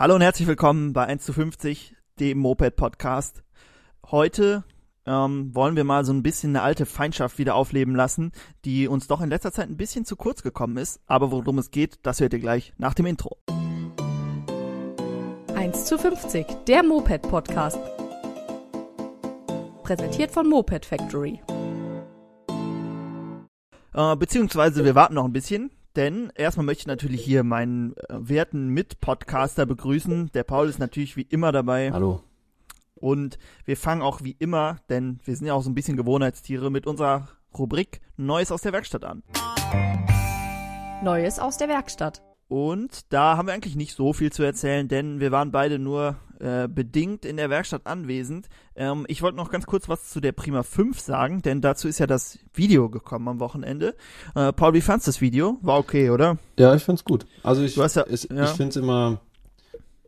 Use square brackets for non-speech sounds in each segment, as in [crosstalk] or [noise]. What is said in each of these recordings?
Hallo und herzlich willkommen bei 1 zu 50, dem Moped-Podcast. Heute ähm, wollen wir mal so ein bisschen eine alte Feindschaft wieder aufleben lassen, die uns doch in letzter Zeit ein bisschen zu kurz gekommen ist. Aber worum es geht, das hört ihr gleich nach dem Intro. 1 zu 50, der Moped-Podcast. Präsentiert von Moped Factory. Äh, beziehungsweise wir warten noch ein bisschen, denn erstmal möchte ich natürlich hier meinen äh, werten Mitpodcaster begrüßen. Der Paul ist natürlich wie immer dabei. Hallo. Und wir fangen auch wie immer, denn wir sind ja auch so ein bisschen Gewohnheitstiere, mit unserer Rubrik Neues aus der Werkstatt an. Neues aus der Werkstatt. Und da haben wir eigentlich nicht so viel zu erzählen, denn wir waren beide nur äh, bedingt in der Werkstatt anwesend. Ähm, ich wollte noch ganz kurz was zu der Prima 5 sagen, denn dazu ist ja das Video gekommen am Wochenende. Äh, Paul, wie fandst du das Video? War okay, oder? Ja, ich find's gut. Also ich, ja- es, ja. ich find's immer,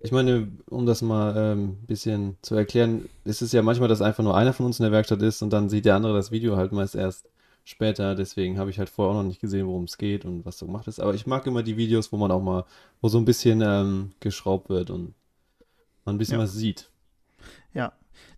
ich meine, um das mal ein ähm, bisschen zu erklären, ist es ja manchmal, dass einfach nur einer von uns in der Werkstatt ist und dann sieht der andere das Video halt meist erst später. Deswegen habe ich halt vorher auch noch nicht gesehen, worum es geht und was so gemacht ist. Aber ich mag immer die Videos, wo man auch mal, wo so ein bisschen ähm, geschraubt wird und man ein bisschen Ja. was sieht. Ja.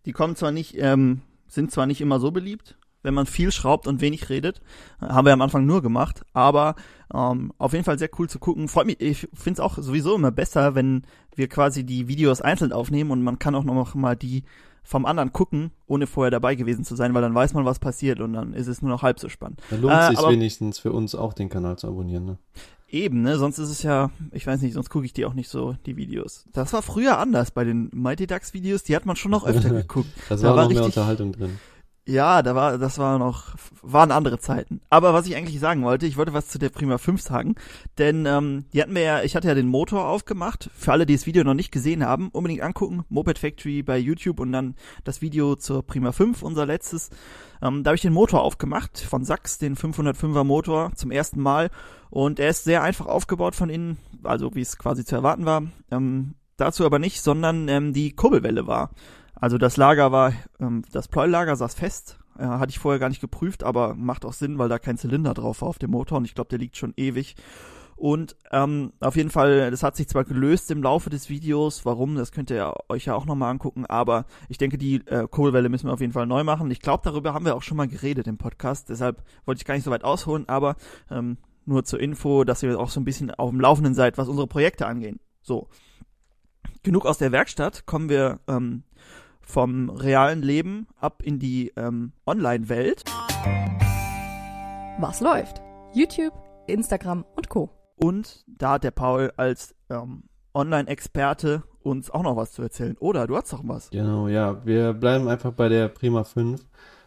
Die kommen zwar nicht, ähm, sind zwar nicht immer so beliebt, wenn man viel schraubt und wenig redet. Äh, Haben wir am Anfang nur gemacht, aber ähm, auf jeden Fall sehr cool zu gucken. Freut mich, ich finde es auch sowieso immer besser, wenn wir quasi die Videos einzeln aufnehmen und man kann auch noch mal die vom anderen gucken, ohne vorher dabei gewesen zu sein, weil dann weiß man, was passiert und dann ist es nur noch halb so spannend. Da lohnt Äh, sich wenigstens für uns auch den Kanal zu abonnieren. Ne? Eben, ne? Sonst ist es ja, ich weiß nicht, sonst gucke ich die auch nicht so, die Videos. Das war früher anders bei den Mighty Ducks Videos, die hat man schon noch öfter [laughs] geguckt. Das Da war war noch mehr richtig- Unterhaltung drin. Ja, da war, das war noch, waren andere Zeiten. Aber was ich eigentlich sagen wollte, ich wollte was zu der Prima 5 sagen, denn ähm, die hatten wir ja, ich hatte ja den Motor aufgemacht. Für alle, die das Video noch nicht gesehen haben, unbedingt angucken. Moped Factory bei YouTube und dann das Video zur Prima 5, unser letztes. Ähm, da habe ich den Motor aufgemacht von Sachs, den 505er Motor zum ersten Mal und er ist sehr einfach aufgebaut von innen, also wie es quasi zu erwarten war. Ähm, dazu aber nicht, sondern ähm, die Kurbelwelle war. Also das Lager war, ähm, das Pleuellager saß fest. Äh, hatte ich vorher gar nicht geprüft, aber macht auch Sinn, weil da kein Zylinder drauf war auf dem Motor und ich glaube, der liegt schon ewig. Und ähm, auf jeden Fall, das hat sich zwar gelöst im Laufe des Videos, warum, das könnt ihr euch ja auch nochmal angucken, aber ich denke, die äh, Kurbelwelle müssen wir auf jeden Fall neu machen. Ich glaube, darüber haben wir auch schon mal geredet im Podcast, deshalb wollte ich gar nicht so weit ausholen, aber ähm, nur zur Info, dass ihr auch so ein bisschen auf dem Laufenden seid, was unsere Projekte angehen. So. Genug aus der Werkstatt, kommen wir ähm, vom realen Leben ab in die ähm, Online-Welt. Was läuft? YouTube, Instagram und Co. Und da hat der Paul als ähm, Online-Experte uns auch noch was zu erzählen. Oder du hast doch was. Genau, ja. Wir bleiben einfach bei der Prima 5.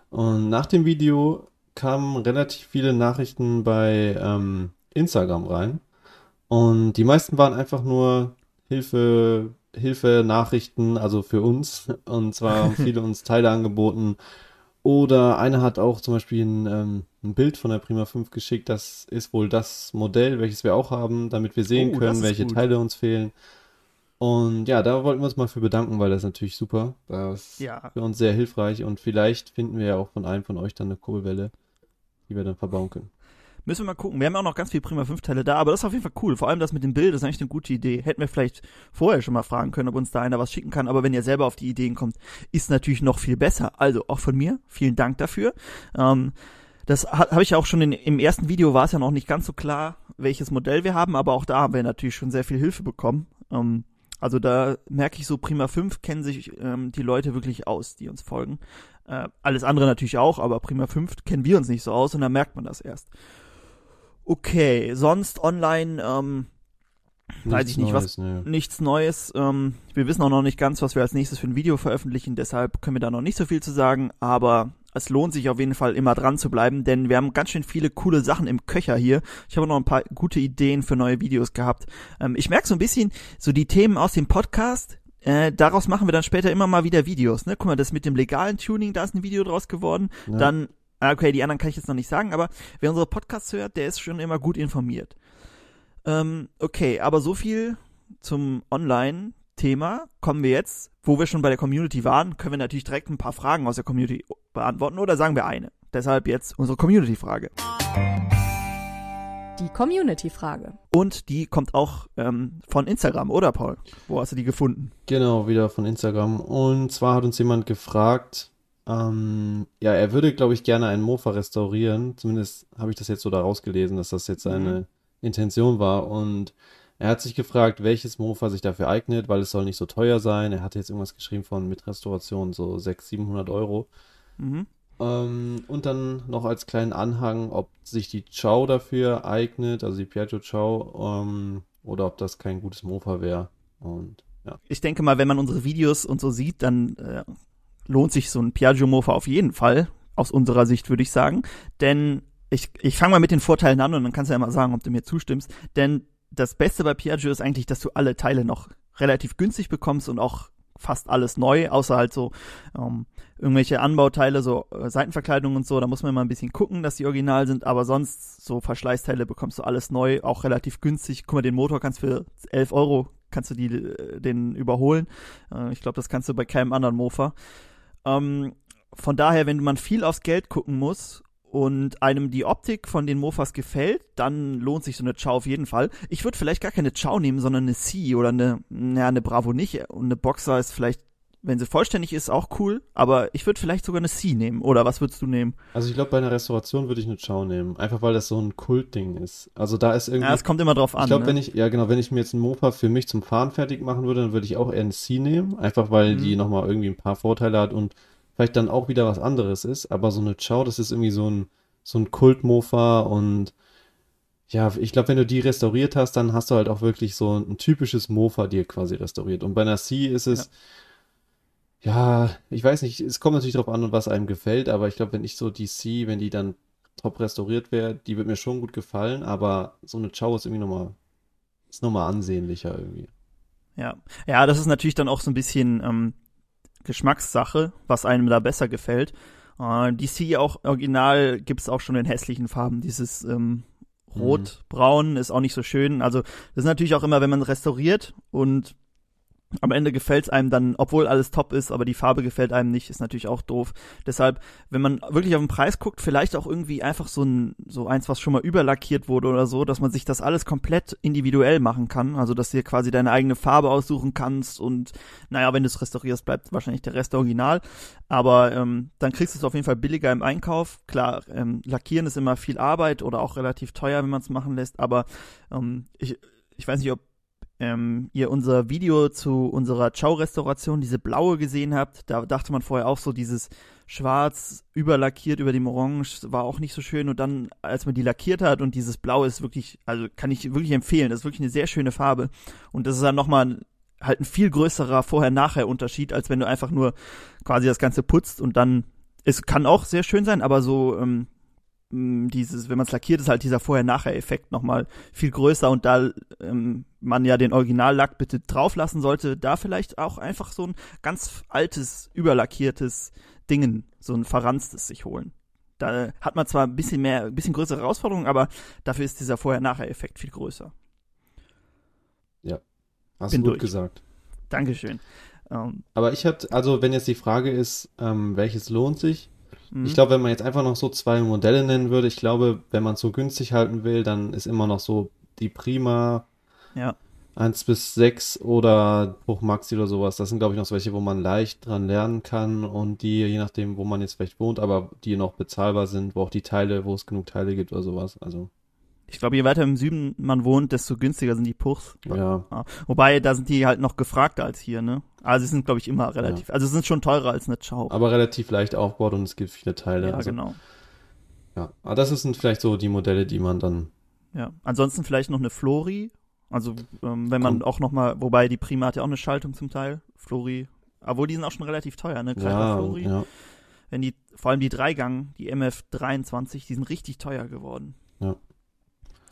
Und nach dem Video kamen relativ viele Nachrichten bei ähm, Instagram rein. Und die meisten waren einfach nur Hilfe, Hilfe, Nachrichten, also für uns. Und zwar haben viele uns Teile angeboten. Oder einer hat auch zum Beispiel ein, ähm, ein Bild von der Prima 5 geschickt. Das ist wohl das Modell, welches wir auch haben, damit wir sehen Oh, können, welche gut. Teile uns fehlen. Und ja, da wollten wir uns mal für bedanken, weil das ist natürlich super. Das ist Ja. für uns sehr hilfreich und vielleicht finden wir ja auch von einem von euch dann eine Kurbelwelle, die wir dann verbauen können. Müssen wir mal gucken. Wir haben auch noch ganz viel Prima 5 Teile da, aber das ist auf jeden Fall cool. Vor allem das mit dem Bild ist eigentlich eine gute Idee. Hätten wir vielleicht vorher schon mal fragen können, ob uns da einer was schicken kann. Aber wenn ihr selber auf die Ideen kommt, ist natürlich noch viel besser. Also auch von mir, vielen Dank dafür. Ähm, das ha- habe ich ja auch schon in, im ersten Video war es ja noch nicht ganz so klar, welches Modell wir haben, aber auch da haben wir natürlich schon sehr viel Hilfe bekommen. Ähm, also da merke ich so, Prima 5 kennen sich ähm, die Leute wirklich aus, die uns folgen. Äh, alles andere natürlich auch, aber Prima 5 kennen wir uns nicht so aus und da merkt man das erst. Okay, sonst online ähm, Weiß ich nicht, was- Neues, nö. nichts Neues. Ähm, wir wissen auch noch nicht ganz, was wir als nächstes für ein Video veröffentlichen, deshalb können wir da noch nicht so viel zu sagen, aber es lohnt sich auf jeden Fall immer dran zu bleiben, denn wir haben ganz schön viele coole Sachen im Köcher hier. Ich habe noch ein paar gute Ideen für neue Videos gehabt. Ähm, ich merke so ein bisschen, so die Themen aus dem Podcast, äh, daraus machen wir dann später immer mal wieder Videos. Ne? Guck mal, das mit dem legalen Tuning, da ist ein Video draus geworden. Ja. Dann, okay, die anderen kann ich jetzt noch nicht sagen, aber wer unsere Podcasts hört, der ist schon immer gut informiert. Ähm, okay, aber so viel zum Online-Thema. Kommen wir jetzt, wo wir schon bei der Community waren, können wir natürlich direkt ein paar Fragen aus der Community beantworten oder sagen wir eine. Deshalb jetzt unsere Community-Frage. Die Community-Frage. Und die kommt auch ähm, von Instagram, oder Paul? Wo hast du die gefunden? Genau, wieder von Instagram. Und zwar hat uns jemand gefragt, ähm, ja, er würde, glaube ich, gerne einen Mofa restaurieren. Zumindest habe ich das jetzt so da rausgelesen, dass das jetzt seine Mhm. Intention war. Und er hat sich gefragt, welches Mofa sich dafür eignet, weil es soll nicht so teuer sein. Er hatte jetzt irgendwas geschrieben von mit Restauration so 600, 700 Euro. Mhm. Ähm, und dann noch als kleinen Anhang, ob sich die Chow dafür eignet, also die Piaggio Chow, ähm, oder ob das kein gutes Mofa wäre. Und ja. Ich denke mal, wenn man unsere Videos und so sieht, dann äh, lohnt sich so ein Piaggio Mofa auf jeden Fall. Aus unserer Sicht würde ich sagen. Denn ich, ich fange mal mit den Vorteilen an und dann kannst du ja mal sagen, ob du mir zustimmst. Denn das Beste bei Piaggio ist eigentlich, dass du alle Teile noch relativ günstig bekommst und auch fast alles neu, außer halt so ähm, irgendwelche Anbauteile, so äh, Seitenverkleidung und so. Da muss man mal ein bisschen gucken, dass die original sind, aber sonst so Verschleißteile bekommst du alles neu, auch relativ günstig. Guck mal, den Motor kannst für 11 Euro kannst du die, äh, den überholen. Äh, ich glaube, das kannst du bei keinem anderen Mofa. Ähm, von daher, wenn man viel aufs Geld gucken muss und einem die Optik von den Mofas gefällt, dann lohnt sich so eine Chow auf jeden Fall. Ich würde vielleicht gar keine Chow nehmen, sondern eine C oder eine, naja, eine Bravo nicht. Und eine Boxer ist vielleicht, wenn sie vollständig ist, auch cool. Aber ich würde vielleicht sogar eine C nehmen. Oder was würdest du nehmen? Also ich glaube, bei einer Restauration würde ich eine Chow nehmen. Einfach weil das so ein Kultding ist. Also da ist irgendwie. Ja, es kommt immer drauf an. ich glaube, ne? wenn ich, ja genau, wenn ich mir jetzt einen Mofa für mich zum Fahren fertig machen würde, dann würde ich auch eher eine C nehmen. Einfach weil Mhm. die nochmal irgendwie ein paar Vorteile hat und vielleicht dann auch wieder was anderes ist. Aber so eine Chow, das ist irgendwie so ein, so ein Kultmofa und ja, ich glaube, wenn du die restauriert hast, dann hast du halt auch wirklich so ein typisches Mofa dir quasi restauriert. Und bei einer C ist es, ja, ich weiß nicht, es kommt natürlich drauf an, was einem gefällt, aber ich glaube, wenn ich so die C, wenn die dann top restauriert wäre, die wird mir schon gut gefallen, aber so eine Chow ist irgendwie nochmal, ist nochmal ansehnlicher irgendwie. Ja. ja, das ist natürlich dann auch so ein bisschen ähm, Geschmackssache, was einem da besser gefällt. Äh, die C auch original gibt's auch schon in hässlichen Farben. Dieses ähm, Rot-Braun ist auch nicht so schön. Also das ist natürlich auch immer, wenn man restauriert und am Ende gefällt's einem dann, obwohl alles top ist, aber die Farbe gefällt einem nicht, ist natürlich auch doof. Deshalb, wenn man wirklich auf den Preis guckt, vielleicht auch irgendwie einfach so ein, so eins, was schon mal überlackiert wurde oder so, dass man sich das alles komplett individuell machen kann. Also, dass du dir quasi deine eigene Farbe aussuchen kannst und, naja, wenn du es restaurierst, bleibt wahrscheinlich der Rest original. Aber ähm, dann kriegst du es auf jeden Fall billiger im Einkauf. Klar, ähm, lackieren ist immer viel Arbeit oder auch relativ teuer, wenn man es machen lässt, aber ähm, ich, ich weiß nicht, ob ähm, ihr unser Video zu unserer Chow-Restauration, diese blaue gesehen habt, da dachte man vorher auch so, dieses schwarz überlackiert über dem Orange war auch nicht so schön. Und dann, als man die lackiert hat und dieses Blau ist wirklich, also kann ich wirklich empfehlen, das ist wirklich eine sehr schöne Farbe. Und das ist dann nochmal halt ein viel größerer Vorher-Nachher-Unterschied, als wenn du einfach nur quasi das Ganze putzt und dann, es kann auch sehr schön sein, aber so, ähm, dieses, wenn man es lackiert, ist halt dieser Vorher-Nachher-Effekt nochmal viel größer und da ähm, man ja den Originallack bitte drauflassen sollte, da vielleicht auch einfach so ein ganz altes, überlackiertes Dingen, so ein verranstes sich holen. Da hat man zwar ein bisschen mehr, ein bisschen größere Herausforderungen, aber dafür ist dieser Vorher-Nachher-Effekt viel größer. Hast Bin du gut durch. gesagt. Dankeschön. Ähm, Aber ich hatte, also wenn jetzt die Frage ist, ähm, welches lohnt sich? Mh. Ich glaube, wenn man jetzt einfach noch so zwei Modelle nennen würde, ich glaube, wenn man es so günstig halten will, dann ist immer noch so die Prima ja. 1 bis 6 oder Hoch Maxi oder sowas. Das sind, glaube ich, noch so welche, wo man leicht dran lernen kann und die, je nachdem, wo man jetzt vielleicht wohnt, aber die noch bezahlbar sind, wo auch die Teile, wo es genug Teile gibt oder sowas. Also, Ich glaube, je weiter im Süden man wohnt, desto günstiger sind die Puchs. ja. Ja. Wobei, da sind die halt noch gefragter als hier, ne? Also sie sind, glaube ich, immer relativ, also sie sind schon teurer als eine Chow. Aber relativ leicht aufgebaut und es gibt viele Teile. ja, also, genau. Ja. Aber das sind vielleicht so die Modelle, die man dann, Ja. Ansonsten vielleicht noch eine Flori. Also, ähm, wenn man Kommt. auch noch mal, wobei die Prima hat ja auch eine Schaltung zum Teil. Flori. Obwohl, die sind auch schon relativ teuer, ne? Greifer ja, Flori. ja. Wenn die, vor allem die Dreigang, die MF23, die sind richtig teuer geworden. Ja.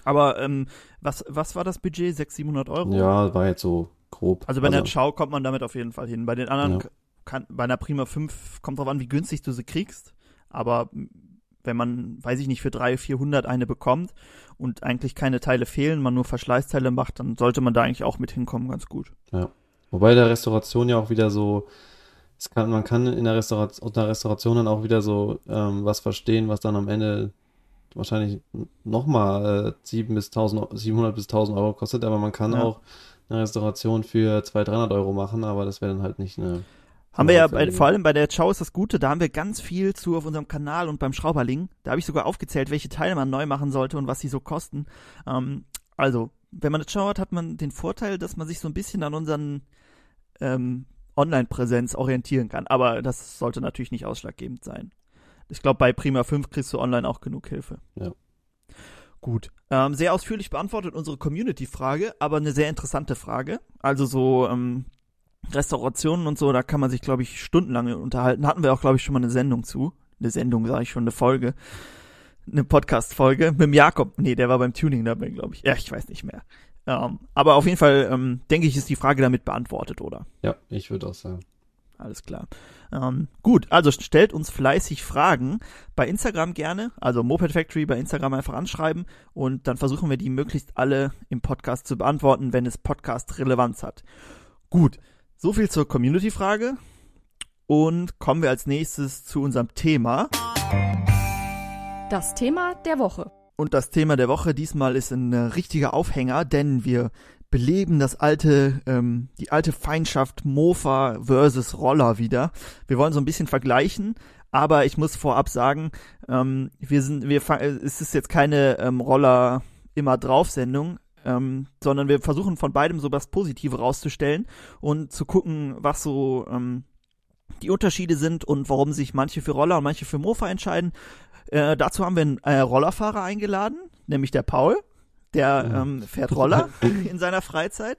Aber, ähm, was, was war das Budget? 600, 700 Euro? Ja, war jetzt so grob. Also bei der Chow kommt man damit auf jeden Fall hin. Bei den anderen Ja. kann, bei einer Prima 5 kommt drauf an, wie günstig du sie kriegst. Aber wenn man, weiß ich nicht, für 300, 400 eine bekommt und eigentlich keine Teile fehlen, man nur Verschleißteile macht, dann sollte man da eigentlich auch mit hinkommen, ganz gut. Wobei der Restauration ja auch wieder so, es kann, man kann in der Restauration, unter Restauration dann auch wieder so ähm, was verstehen, was dann am Ende wahrscheinlich nochmal äh, 7 bis 1000, 700 bis 1000 Euro kostet, aber man kann Ja. auch eine Restauration für 200, 300 Euro machen, aber das wäre dann halt nicht eine. Haben wir ja bei, vor allem bei der Chow ist das Gute, da haben wir ganz viel zu auf unserem Kanal und beim Schrauberling. Da habe ich sogar aufgezählt, welche Teile man neu machen sollte und was sie so kosten. Ähm, also, wenn man eine Chow hat, hat man den Vorteil, dass man sich so ein bisschen an unseren ähm, Online-Präsenz orientieren kann. Aber das sollte natürlich nicht ausschlaggebend sein. Ich glaube, bei Prima 5 kriegst du online auch genug Hilfe. Ja. Gut. Ähm, sehr ausführlich beantwortet unsere Community-Frage, aber eine sehr interessante Frage. Also so ähm, Restaurationen und so, da kann man sich, glaube ich, stundenlang unterhalten. Hatten wir auch, glaube ich, schon mal eine Sendung zu. Eine Sendung, sage ich schon, eine Folge. Eine Podcast-Folge mit dem Jakob. Nee, der war beim Tuning dabei, glaube ich. Ja, ich weiß nicht mehr. Ähm, aber auf jeden Fall, ähm, denke ich, ist die Frage damit beantwortet, oder? Ja, ich würde auch sagen. Alles klar. Ähm, gut, also stellt uns fleißig Fragen bei Instagram gerne, also Moped Factory bei Instagram einfach anschreiben und dann versuchen wir die möglichst alle im Podcast zu beantworten, wenn es Podcast-Relevanz hat. Gut, so viel zur Community-Frage und kommen wir als nächstes zu unserem Thema. Das Thema der Woche. Und das Thema der Woche diesmal ist ein äh, richtiger Aufhänger, denn wir beleben das alte, ähm, die alte Feindschaft Mofa versus Roller wieder. Wir wollen so ein bisschen vergleichen, aber ich muss vorab sagen, ähm, wir sind, wir, äh, es ist jetzt keine ähm, Roller immer drauf Sendung, ähm, sondern wir versuchen von beidem so was Positive rauszustellen und zu gucken, was so ähm, die Unterschiede sind und warum sich manche für Roller und manche für Mofa entscheiden. Äh, dazu haben wir einen äh, Rollerfahrer eingeladen, nämlich der Paul. Der ähm, fährt Roller [laughs] in seiner Freizeit.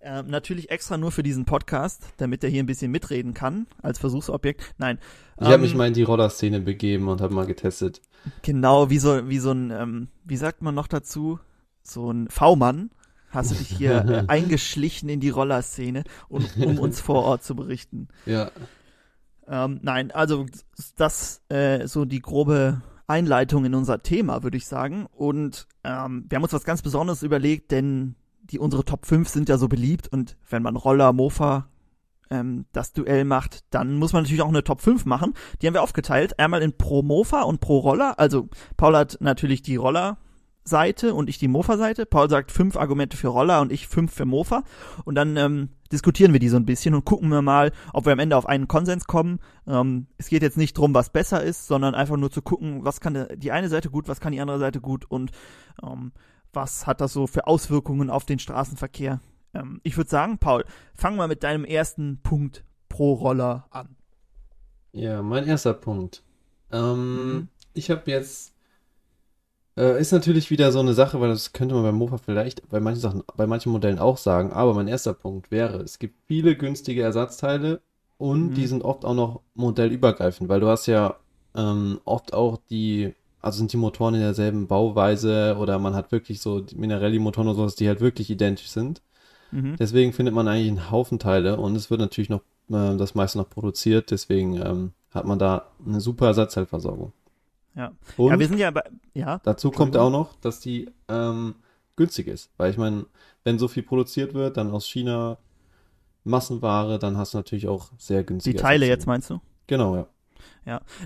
Ähm, natürlich extra nur für diesen Podcast, damit er hier ein bisschen mitreden kann als Versuchsobjekt. Nein. Ich habe ähm, mich mal in die Roller-Szene begeben und habe mal getestet. Genau, wie so, wie so ein, ähm, wie sagt man noch dazu? So ein V-Mann. Hast du dich hier äh, [laughs] eingeschlichen in die Rollerszene, und, um uns [laughs] vor Ort zu berichten. Ja, Ähm, nein, also das äh, so die grobe Einleitung in unser Thema, würde ich sagen. Und ähm, wir haben uns was ganz Besonderes überlegt, denn die unsere Top 5 sind ja so beliebt und wenn man Roller, Mofa ähm, das Duell macht, dann muss man natürlich auch eine Top 5 machen. Die haben wir aufgeteilt, einmal in Pro Mofa und Pro Roller. Also Paul hat natürlich die Roller Seite und ich die Mofa-Seite. Paul sagt fünf Argumente für Roller und ich fünf für Mofa. Und dann ähm, diskutieren wir die so ein bisschen und gucken wir mal, ob wir am Ende auf einen Konsens kommen. Ähm, es geht jetzt nicht drum, was besser ist, sondern einfach nur zu gucken, was kann die eine Seite gut, was kann die andere Seite gut und ähm, was hat das so für Auswirkungen auf den Straßenverkehr. Ähm, ich würde sagen, Paul, fang mal mit deinem ersten Punkt pro Roller an. ja, mein erster Punkt. Ähm, Mhm. ich habe jetzt äh, ist natürlich wieder so eine Sache, weil das könnte man beim Mofa vielleicht bei manchen Sachen, bei manchen Modellen auch sagen, aber mein erster Punkt wäre, es gibt viele günstige Ersatzteile und Mhm. die sind oft auch noch modellübergreifend, weil du hast ja ähm, oft auch die, also sind die Motoren in derselben Bauweise oder man hat wirklich so Minarelli-Motoren oder sowas, die halt wirklich identisch sind. Mhm. Deswegen findet man eigentlich einen Haufen Teile und es wird natürlich noch äh, das meiste noch produziert, deswegen ähm, hat man da eine super Ersatzteilversorgung. Ja. Und ja, wir sind ja bei, ja, dazu kommt auch noch, dass die ähm, günstig ist, weil ich meine, wenn so viel produziert wird, dann aus China Massenware, dann hast du natürlich auch sehr die günstige Teile Ersatzteile. jetzt meinst du? Genau, ja.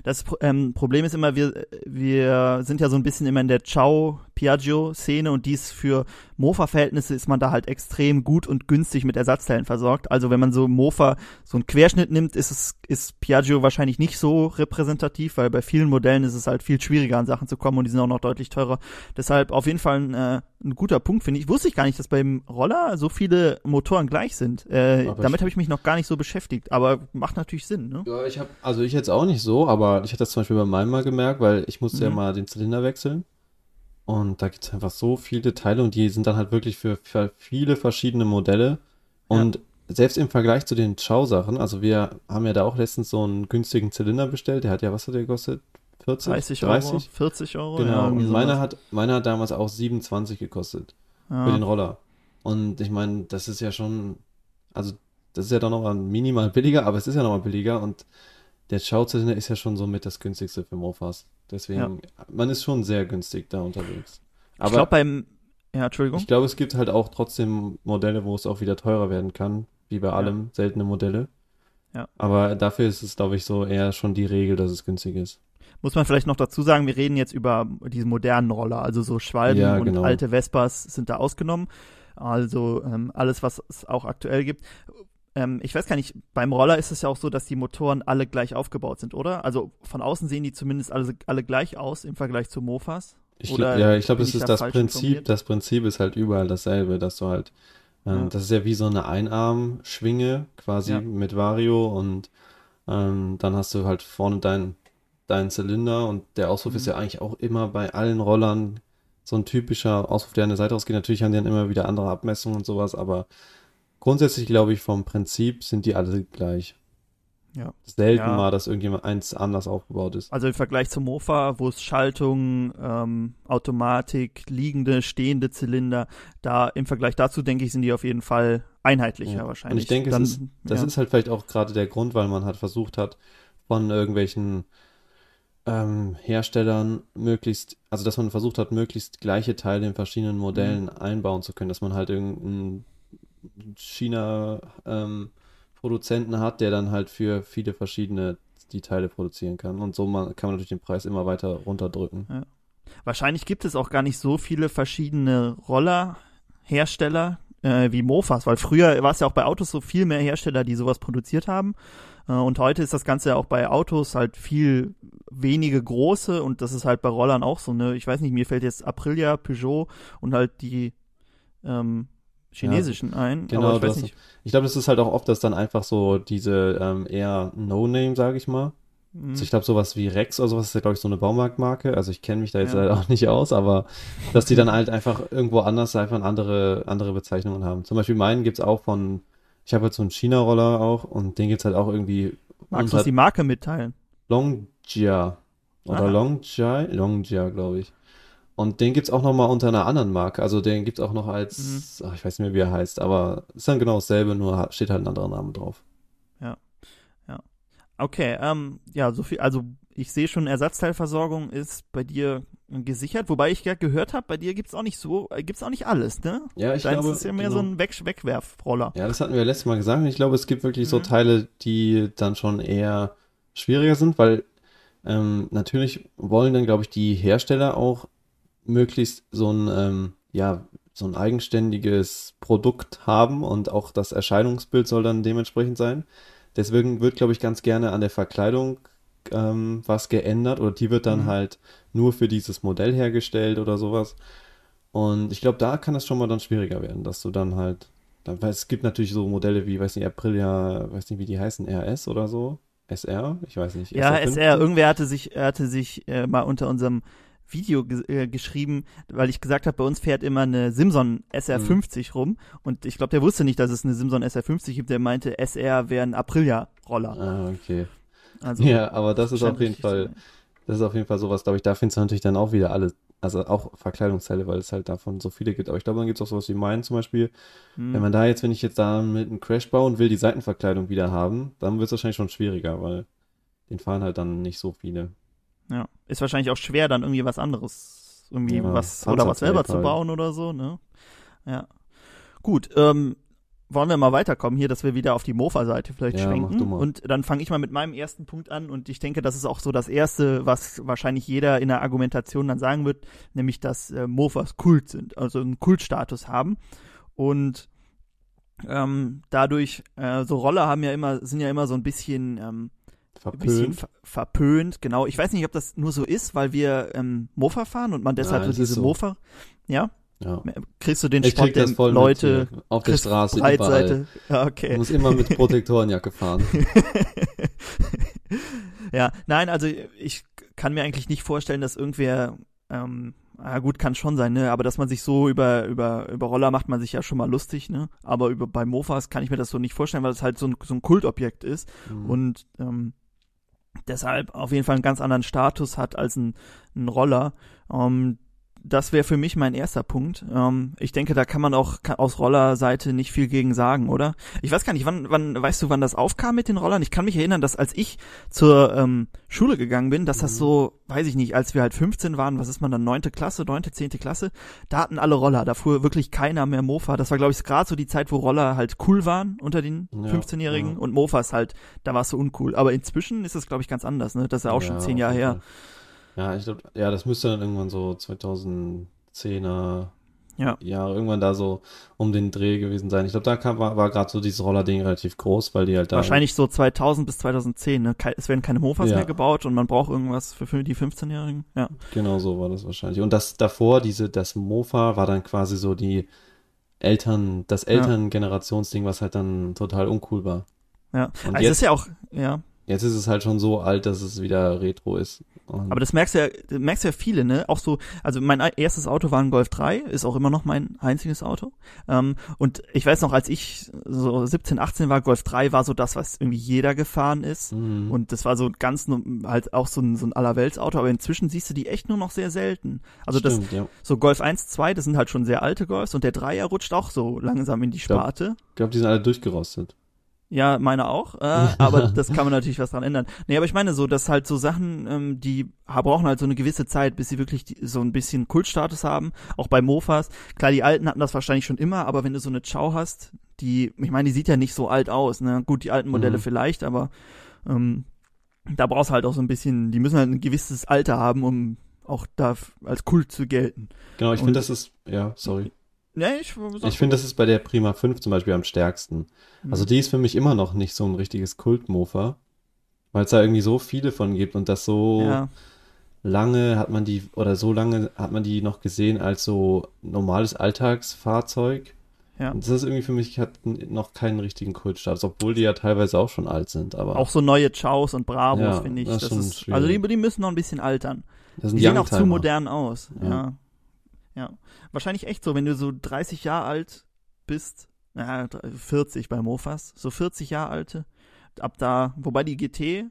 Das Pro- ähm, Problem ist immer, wir, wir sind ja so ein bisschen immer in der Ciao Piaggio-Szene und dies für Mofa-Verhältnisse ist man da halt extrem gut und günstig mit Ersatzteilen versorgt. Also wenn man so Mofa so einen Querschnitt nimmt, ist es ist Piaggio wahrscheinlich nicht so repräsentativ, weil bei vielen Modellen ist es halt viel schwieriger an Sachen zu kommen und die sind auch noch deutlich teurer. Deshalb auf jeden Fall ein, äh, ein guter Punkt, finde ich. Wusste ich gar nicht, dass beim Roller so viele Motoren gleich sind. Äh, Aber damit habe ich mich noch gar nicht so beschäftigt, aber macht natürlich Sinn, ne? Ja, ich habe, also ich jetzt auch nicht so, aber ich hatte das zum Beispiel bei meinem mal gemerkt, weil ich musste ja Mhm. mal den Zylinder wechseln. Und da gibt es einfach so viele Teile und die sind dann halt wirklich für, für viele verschiedene Modelle. Und selbst im Vergleich zu den Schau-Sachen, also wir haben ja da auch letztens so einen günstigen Zylinder bestellt, der hat ja, was hat der gekostet? 40? 30 Euro, 40 Euro. Genau, ja, und meiner hat, meiner hat damals auch 27 gekostet Ja. für den Roller. Und ich meine, das ist ja schon, also das ist ja doch noch mal minimal billiger, aber es ist ja noch mal billiger und der Schauzylinder ist ja schon so mit das günstigste für Mofas. Deswegen, man ist schon sehr günstig da unterwegs. ich Aber glaube beim, ja, Entschuldigung. ich glaube, es gibt halt auch trotzdem Modelle, wo es auch wieder teurer werden kann, wie bei allem, seltene Modelle. Ja. Aber dafür ist es, glaube ich, so eher schon die Regel, dass es günstig ist. Muss man vielleicht noch dazu sagen, wir reden jetzt über diese modernen Roller, also so Schwalben Ja, und genau. alte Vespas sind da ausgenommen. Also ähm, alles, was es auch aktuell gibt. Ähm, ich weiß gar nicht, beim Roller ist es ja auch so, dass die Motoren alle gleich aufgebaut sind, oder? Also von außen sehen die zumindest alle, alle gleich aus im Vergleich zu Mofas. Ich, Oder ja, ich glaube, ich ist da das Prinzip. informiert? Das Prinzip ist halt überall dasselbe, dass du halt, ähm, Ja. das ist ja wie so eine Einarmschwinge quasi Ja. mit Vario und ähm, dann hast du halt vorne deinen deinen Zylinder und der Auspuff Mhm. ist ja eigentlich auch immer bei allen Rollern so ein typischer Auspuff, der an der Seite ausgeht. Natürlich haben die dann immer wieder andere Abmessungen und sowas, aber grundsätzlich glaube ich vom Prinzip sind die alle gleich. Ja. Selten Ja. mal, dass irgendjemand eins anders aufgebaut ist. Also im Vergleich zum Mofa, wo es Schaltung, ähm, Automatik, liegende, stehende Zylinder, da im Vergleich dazu denke ich, sind die auf jeden Fall einheitlicher Ja. wahrscheinlich. Und ich denke, Dann, ist- Das ja. ist halt vielleicht auch gerade der Grund, weil man halt versucht hat, von irgendwelchen ähm, Herstellern möglichst, also dass man versucht hat, möglichst gleiche Teile in verschiedenen Modellen einbauen zu können, dass man halt irgendeinen China-Produzenten hat, der dann halt für viele verschiedene die Teile produzieren kann. Und so man, kann man natürlich den Preis immer weiter runterdrücken. Wahrscheinlich gibt es auch gar nicht so viele verschiedene Rollerhersteller äh, wie Mofas, weil früher war es ja auch bei Autos so viel mehr Hersteller, die sowas produziert haben. Äh, und heute ist das Ganze ja auch bei Autos halt viel wenige große und das ist halt bei Rollern auch so, ne? Ich weiß nicht, mir fällt jetzt Aprilia, Peugeot und halt die ähm, chinesischen ein. genau, ich weiß nicht. Ich glaube, es ist halt auch oft, dass dann einfach so diese ähm, eher No-Name, sage ich mal, hm, Also ich glaube, sowas wie Rex oder sowas ist ja, glaube ich, so eine Baumarktmarke. Also ich kenne mich da jetzt Ja. leider auch nicht aus, aber dass die dann halt einfach irgendwo anders einfach andere, andere Bezeichnungen haben. Zum Beispiel meinen gibt's auch von, ich habe jetzt so einen China-Roller auch und den gibt's halt auch irgendwie Magst du uns die Marke mitteilen? Longjia oder. Longjia, Longjia, glaube ich. Und den gibt's auch nochmal unter einer anderen Marke. Also den gibt's auch noch als, Mhm. ach, ich weiß nicht mehr, wie er heißt, aber ist dann genau dasselbe, nur steht halt ein anderer Name drauf. Okay, ähm, ja, so viel, also ich sehe schon, Ersatzteilversorgung ist bei dir gesichert, wobei ich ja gehört habe, bei dir gibt's auch nicht so, äh, gibt's auch nicht alles, ne? Ja, ich Deins glaube, ist ja mehr genau. so ein Weg Wegwerfroller. Ja, das hatten wir letztes Mal gesagt und ich glaube, es gibt wirklich so Mhm. Teile, die dann schon eher schwieriger sind, weil ähm, natürlich wollen dann, glaube ich, die Hersteller auch möglichst so ein, ähm, ja, so ein eigenständiges Produkt haben und auch das Erscheinungsbild soll dann dementsprechend sein. Deswegen wird, glaube ich, ganz gerne an der Verkleidung ähm, was geändert oder die wird dann Mhm. halt nur für dieses Modell hergestellt oder sowas. Und ich glaube, da kann es schon mal dann schwieriger werden, dass du dann halt, dann, weil es gibt natürlich so Modelle wie, weiß nicht, Aprilia, weiß nicht, wie die heißen, RS oder so. SR? Ich weiß nicht. Ja, SR50? SR, irgendwer hatte sich, hatte sich äh, mal unter unserem Video ge äh, geschrieben, weil ich gesagt habe, bei uns fährt immer eine Simson SR50 Mhm. rum und ich glaube, der wusste nicht, dass es eine Simson SR50 gibt, der meinte, SR wäre ein Aprilia-Roller. Ah, okay. Also, Ja, aber das ist auf jeden Fall, das ist auf jeden Fall sowas, glaube ich, da findest du natürlich dann auch wieder alle, also auch Verkleidungsteile, weil es halt davon so viele gibt. Aber ich glaube, dann gibt es auch sowas wie meinen zum Beispiel. Hm. Wenn man da jetzt, wenn ich jetzt da mit einem Crash baue und will die Seitenverkleidung wieder haben, dann wird es wahrscheinlich schon schwieriger, weil den fahren halt dann nicht so viele. Ja, ist wahrscheinlich auch schwer, dann irgendwie was anderes, irgendwie Ja, was oder was selber zu halt. bauen oder so, ne? Ja. Gut, ähm, wollen wir mal weiterkommen hier, dass wir wieder auf die Mofa-Seite vielleicht Ja, schwenken. Und dann fange ich mal mit meinem ersten Punkt an und ich denke, das ist auch so das erste, was wahrscheinlich jeder in der Argumentation dann sagen wird, nämlich dass äh, Mofas Kult sind, also einen Kultstatus haben. Und ähm, dadurch, äh, so Roller haben ja immer, sind ja immer so ein bisschen ähm, ein bisschen Verpönt. ver verpönt, genau. Ich weiß nicht, ob das nur so ist, weil wir ähm, Mofa fahren und man deshalb Nein, so diese so. Mofa, ja, Ja. kriegst du den Ich Spot, den mit Leute hier, auf der Straße überall. Breitseite, ja, Du okay. musst immer mit Protektorenjacke fahren. [laughs] ja, nein, also ich kann mir eigentlich nicht vorstellen, dass irgendwer, ähm, ja gut, kann schon sein, ne, aber dass man sich so über, über, über Roller macht man sich ja schon mal lustig, ne, aber über, bei Mofas kann ich mir das so nicht vorstellen, weil es halt so ein, so ein Kultobjekt ist. Mhm. und ähm, deshalb auf jeden Fall einen ganz anderen Status hat als ein, ein Roller. Ähm, das wäre für mich mein erster Punkt. Ähm, ich denke, da kann man auch aus Rollerseite nicht viel gegen sagen, oder? Ich weiß gar nicht, wann, wann, weißt du, wann das aufkam mit den Rollern? Ich kann mich erinnern, dass als ich zur ähm, Schule gegangen bin, dass das Mhm. so, weiß ich nicht, als wir halt 15 waren, was ist man dann, neunte Klasse, neunte, zehnte Klasse, da hatten alle Roller, da fuhr wirklich keiner mehr Mofa. Das war, glaube ich, gerade so die Zeit, wo Roller halt cool waren unter den Ja, 15-Jährigen ja. und Mofas halt, da war es so uncool. Aber inzwischen ist es, glaube ich, ganz anders, ne? Das ist ja auch schon zehn Jahre her. Ja, ich glaube, ja, das müsste dann irgendwann so 2010er Ja. Jahre, irgendwann da so um den Dreh gewesen sein. Ich glaube, da kam, war, war gerade so dieses Roller-Ding relativ groß, weil die halt da. Wahrscheinlich so 2000 bis 2010, ne? Es werden keine Mofas Ja. mehr gebaut und man braucht irgendwas für die 15-Jährigen. Ja. Genau so war das wahrscheinlich. Und das davor, diese, das Mofa war dann quasi so die Eltern, das Elterngenerationsding, was halt dann total uncool war. Ja. Und also es jetzt- ist ja auch, ja. Jetzt ist es halt schon so alt, dass es wieder Retro ist. Und Aber das merkst du ja, das merkst du ja viele, ne? Auch so, also mein ei- erstes Auto war ein Golf 3, ist auch immer noch mein einziges Auto. Ähm, und ich weiß noch, als ich so 17, 18 war, Golf 3 war so das, was irgendwie jeder gefahren ist. Mhm. Und das war so ganz, halt auch so ein, so ein Allerweltsauto, aber inzwischen siehst du die echt nur noch sehr selten. Also das, Stimmt, ja. so Golf 1, 2, das sind halt schon sehr alte Golfs und der Dreier rutscht auch so langsam in die glaub- Sparte. Ich glaube, die sind alle durchgerostet. Ja, meine auch, äh, [laughs] aber das kann man natürlich was dran ändern. Nee, aber ich meine so, dass halt so Sachen, ähm, die brauchen halt so eine gewisse Zeit, bis sie wirklich die, so ein bisschen Kultstatus haben, auch bei Mofas. Klar, die Alten hatten das wahrscheinlich schon immer, aber wenn du so eine Chow hast, die, ich meine, die sieht ja nicht so alt aus, ne? Gut, die alten Modelle Mhm. vielleicht, aber ähm, da brauchst du halt auch so ein bisschen, die müssen halt ein gewisses Alter haben, um auch da als Kult zu gelten. Genau, ich finde, das ist, ja, sorry. Ja, ich, Ich finde, das ist bei der Prima 5 zum Beispiel am stärksten. Mhm. Also die ist für mich immer noch nicht so ein richtiges Kultmofa, weil es da irgendwie so viele von gibt und das so ja, lange hat man die, oder so lange hat man die noch gesehen als so normales Alltagsfahrzeug. ja. Und das ist irgendwie für mich, hat noch keinen richtigen Kultstatus, obwohl die ja teilweise auch schon alt sind, aber Auch so neue Chows und Bravos, Ja, finde ich. das Das ist also die, die müssen noch ein bisschen altern. das sind Die sehen auch zu modern aus. Ja. Ja. Ja. Wahrscheinlich echt so, wenn du so 30 Jahre alt bist, naja, 40 bei Mofas, so 40 Jahre alte, ab da, wobei die GT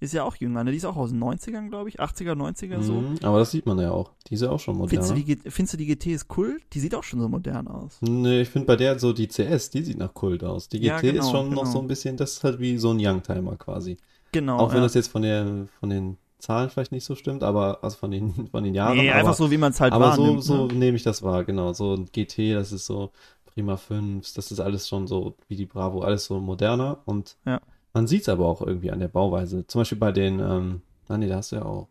ist ja auch jünger, ne? Die ist auch aus den 90ern, glaube ich, 80er, 90er so. Mhm, aber das sieht man ja auch. Die ist ja auch schon Findest du, die, findest du die GT ist cool? Die sieht auch schon so modern aus. Nee, ich finde bei der so die CS, die sieht nach Kult aus. Die GT Ja, genau, ist schon noch genau. so ein bisschen, das ist halt wie so ein Youngtimer quasi. Genau. Auch wenn ja. das jetzt von der, von den Zahlen vielleicht nicht so stimmt, aber, also von den, [laughs] von den Jahren. nee, aber, einfach so, wie man es halt aber so, wahrnimmt. so ne? nehme ich das wahr, genau. So ein GT, das ist so Prima 5, das ist alles schon so wie die Bravo, alles so moderner und Ja. man sieht es aber auch irgendwie an der Bauweise. Zum Beispiel bei den, ähm, ah nee, da hast du ja auch.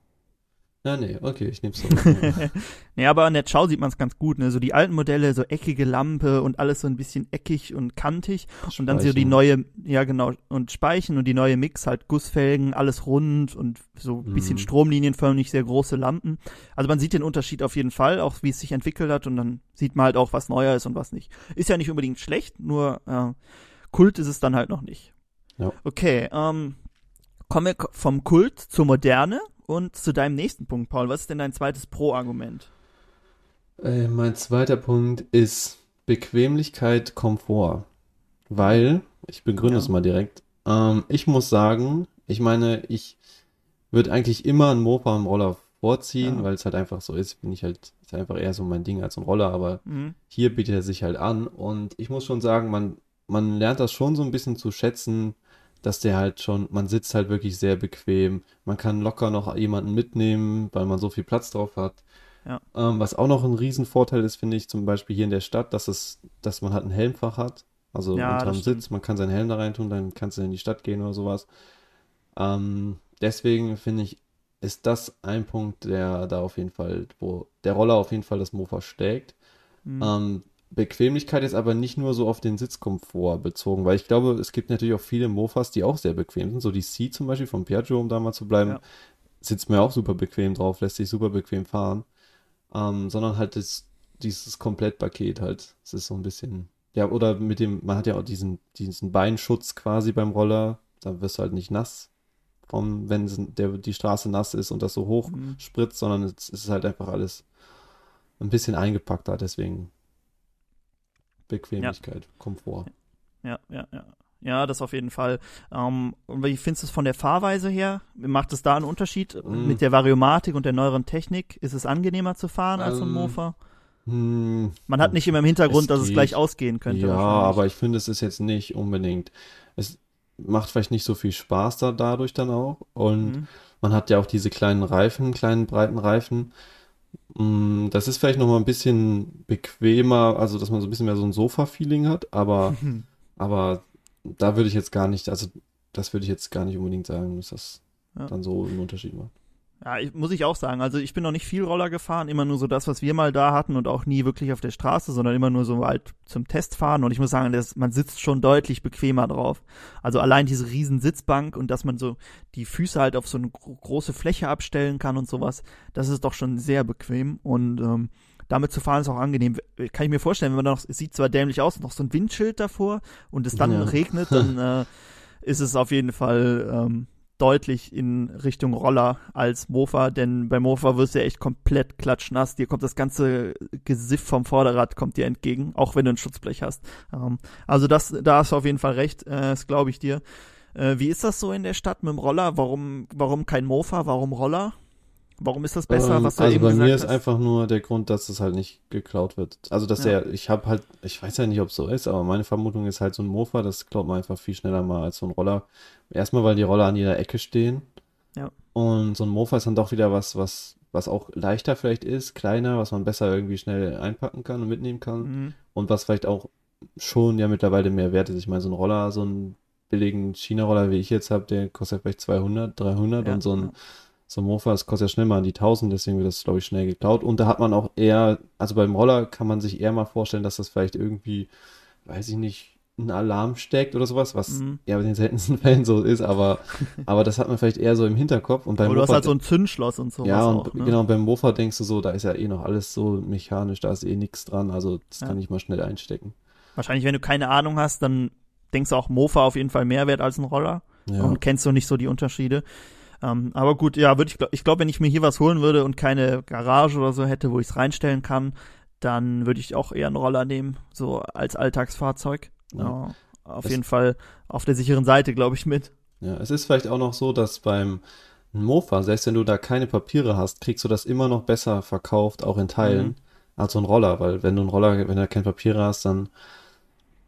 Ja, nee, okay, ich nehme es so. [laughs] nee, aber an der Chow sieht man es ganz gut, ne? So die alten Modelle, so eckige Lampe und alles so ein bisschen eckig und kantig. Und dann so die Speichen. neue, ja genau, und Speichen und die neue Mix, halt Gussfelgen, alles rund und so ein bisschen Mhm. stromlinienförmig, sehr große Lampen. Also man sieht den Unterschied auf jeden Fall, auch wie es sich entwickelt hat und dann sieht man halt auch, was neuer ist und was nicht. Ist ja nicht unbedingt schlecht, nur äh, Kult ist es dann halt noch nicht. Ja. Okay, ähm, kommen wir vom Kult zur Moderne und zu deinem nächsten Punkt, Paul. Was ist denn dein zweites Pro-Argument? Äh, mein zweiter Punkt ist Bequemlichkeit, Komfort. Weil, ich begründe Ja. es mal direkt, ähm, ich muss sagen, ich meine, ich würde eigentlich immer einen Mofa am Roller vorziehen, Ja. weil es halt einfach so ist, bin ich halt, ist einfach eher so mein Ding als ein Roller, aber Mhm. hier bietet er sich halt an und ich muss schon sagen, man, man lernt das schon so ein bisschen zu schätzen, dass der halt schon, man sitzt halt wirklich sehr bequem, man kann locker noch jemanden mitnehmen, weil man so viel Platz drauf hat. Ja. Ähm, was auch noch ein Riesenvorteil ist, finde ich, zum Beispiel hier in der Stadt, dass es, dass man halt ein Helmfach hat, also Ja, unterm. Sitz, man kann seinen Helm da rein tun, dann kannst du in die Stadt gehen oder sowas. Ähm, deswegen finde ich, ist das ein Punkt, der da auf jeden Fall, wo der Roller auf jeden Fall das Mofa schlägt. Mhm. Ähm, Bequemlichkeit ist aber nicht nur so auf den Sitzkomfort bezogen, weil ich glaube, es gibt natürlich auch viele Mofas, die auch sehr bequem sind. So die C zum Beispiel von Piaggio, um da mal zu bleiben, Ja. sitzt mir auch super bequem drauf, lässt sich super bequem fahren. Ähm, sondern halt das, dieses Komplettpaket halt. Es ist so ein bisschen, ja, oder mit dem, man hat ja auch diesen, diesen Beinschutz quasi beim Roller. Da wirst du halt nicht nass, vom, wenn es- der, die Straße nass ist und das so hoch Mhm. spritzt, sondern es ist halt einfach alles ein bisschen eingepackter, deswegen Bequemlichkeit, Komfort. Ja, ja, ja. Ja, das auf jeden Fall. Ähm, und wie findest du es von der Fahrweise her? Macht es da einen Unterschied Mm. mit der Variomatik und der neueren Technik? Ist es angenehmer zu fahren als so ein Ähm, Mofa? Hm, Man hat nicht immer im Hintergrund, es dass es geht. gleich ausgehen könnte. ja, aber ich finde, es ist jetzt nicht unbedingt. Es macht vielleicht nicht so viel Spaß da dadurch dann auch. Und Mhm. man hat ja auch diese kleinen Reifen, kleinen breiten Reifen. Mm, Das ist vielleicht noch mal ein bisschen bequemer, also dass man so ein bisschen mehr so ein Sofa-Feeling hat, aber, [laughs] aber da würde ich jetzt gar nicht, also das würde ich jetzt gar nicht unbedingt sagen, dass das Ja. dann so einen Unterschied macht. Ja, ich, muss ich auch sagen. Also ich bin noch nicht viel Roller gefahren, immer nur so das, was wir mal da hatten und auch nie wirklich auf der Straße, sondern immer nur so halt zum Testfahren. Und ich muss sagen, das, man sitzt schon deutlich bequemer drauf. Also allein diese riesen Sitzbank und dass man so die Füße halt auf so eine gro große Fläche abstellen kann und sowas, das ist doch schon sehr bequem. Und ähm, damit zu fahren ist auch angenehm. Kann ich mir vorstellen, wenn man noch, es sieht zwar dämlich aus, noch so ein Windschild davor und es dann Ja. regnet, dann [laughs] äh, ist es auf jeden Fall ähm, deutlich in Richtung Roller als Mofa, denn bei Mofa wirst du ja echt komplett klatschnass. Dir kommt das ganze Gesiff vom Vorderrad kommt dir entgegen, auch wenn du ein Schutzblech hast. Ähm, also das, da hast du auf jeden Fall recht, äh, das glaube ich dir. Äh, wie ist das so in der Stadt mit dem Roller? Warum, warum kein Mofa? Warum Roller? Warum ist das besser, Ähm, was du also eben bei mir ist hast? einfach nur der Grund, dass es halt nicht geklaut wird. Also dass Ja. der, ich habe halt, ich weiß ja nicht, ob es so ist, aber meine Vermutung ist halt so ein Mofa, das klaut man einfach viel schneller mal als so ein Roller. Erstmal, weil die Roller an jeder Ecke stehen. Ja. Und so ein Mofa ist dann doch wieder was, was, was auch leichter vielleicht ist, kleiner, was man besser irgendwie schnell einpacken kann und mitnehmen kann. Mhm. Und was vielleicht auch schon ja mittlerweile mehr wert ist. Ich meine, so ein Roller, so einen billigen China-Roller, wie ich jetzt habe, der kostet vielleicht 200, 300 Ja, und so ein ja. So ein Mofa, das kostet ja schnell mal an die 1000, deswegen wird das, glaube ich, schnell geklaut. Und da hat man auch eher, also beim Roller kann man sich eher mal vorstellen, dass das vielleicht irgendwie, weiß ich nicht, ein Alarm steckt oder sowas, was Mhm. ja in den seltensten [laughs] Fällen so ist, aber, [laughs] aber das hat man vielleicht eher so im Hinterkopf. Und beim Aber du hast Mofa, halt so ein Zündschloss und sowas ja, und auch. Ne? genau, beim Mofa denkst du so, da ist ja eh noch alles so mechanisch, da ist eh nichts dran, also das Ja. kann ich mal schnell einstecken. Wahrscheinlich, wenn du keine Ahnung hast, dann denkst du auch Mofa auf jeden Fall mehr wert als ein Roller. Ja. und kennst du nicht so die Unterschiede. Ähm, aber gut, ja, würde ich, glaub- ich glaube, wenn ich mir hier was holen würde und keine Garage oder so hätte, wo ich es reinstellen kann, dann würde ich auch eher einen Roller nehmen, so als Alltagsfahrzeug. Ja. Ja, auf Es- jeden Fall auf der sicheren Seite, glaube ich, mit. Ja, es ist vielleicht auch noch so, dass beim Mofa, selbst wenn du da keine Papiere hast, kriegst du das immer noch besser verkauft, auch in Teilen, Mhm. als so ein Roller, weil wenn du einen Roller, wenn du da keine Papiere hast, dann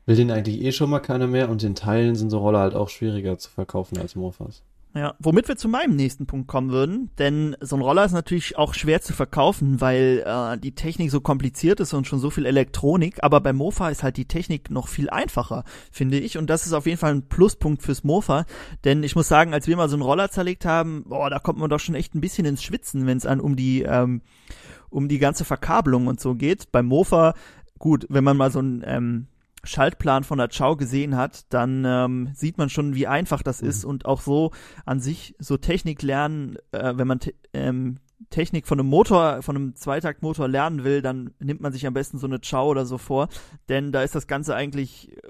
will den eigentlich eh schon mal keiner mehr und in Teilen sind so Roller halt auch schwieriger zu verkaufen als Mofas. Ja, womit wir zu meinem nächsten Punkt kommen würden, denn so ein Roller ist natürlich auch schwer zu verkaufen, weil äh, die Technik so kompliziert ist und schon so viel Elektronik, aber beim Mofa ist halt die Technik noch viel einfacher, finde ich, und das ist auf jeden Fall ein Pluspunkt fürs Mofa, denn ich muss sagen, als wir mal so einen Roller zerlegt haben, boah, da kommt man doch schon echt ein bisschen ins Schwitzen, wenn es an um die ähm, um die ganze Verkabelung und so geht. Beim Mofa, gut, wenn man mal so ein ähm, Schaltplan von der Chow gesehen hat, dann ähm, sieht man schon, wie einfach das Mhm. ist und auch so an sich so Technik lernen, äh, wenn man ähm, Technik von einem Motor, von einem Zweitaktmotor lernen will, dann nimmt man sich am besten so eine Chow oder so vor, denn da ist das Ganze eigentlich äh,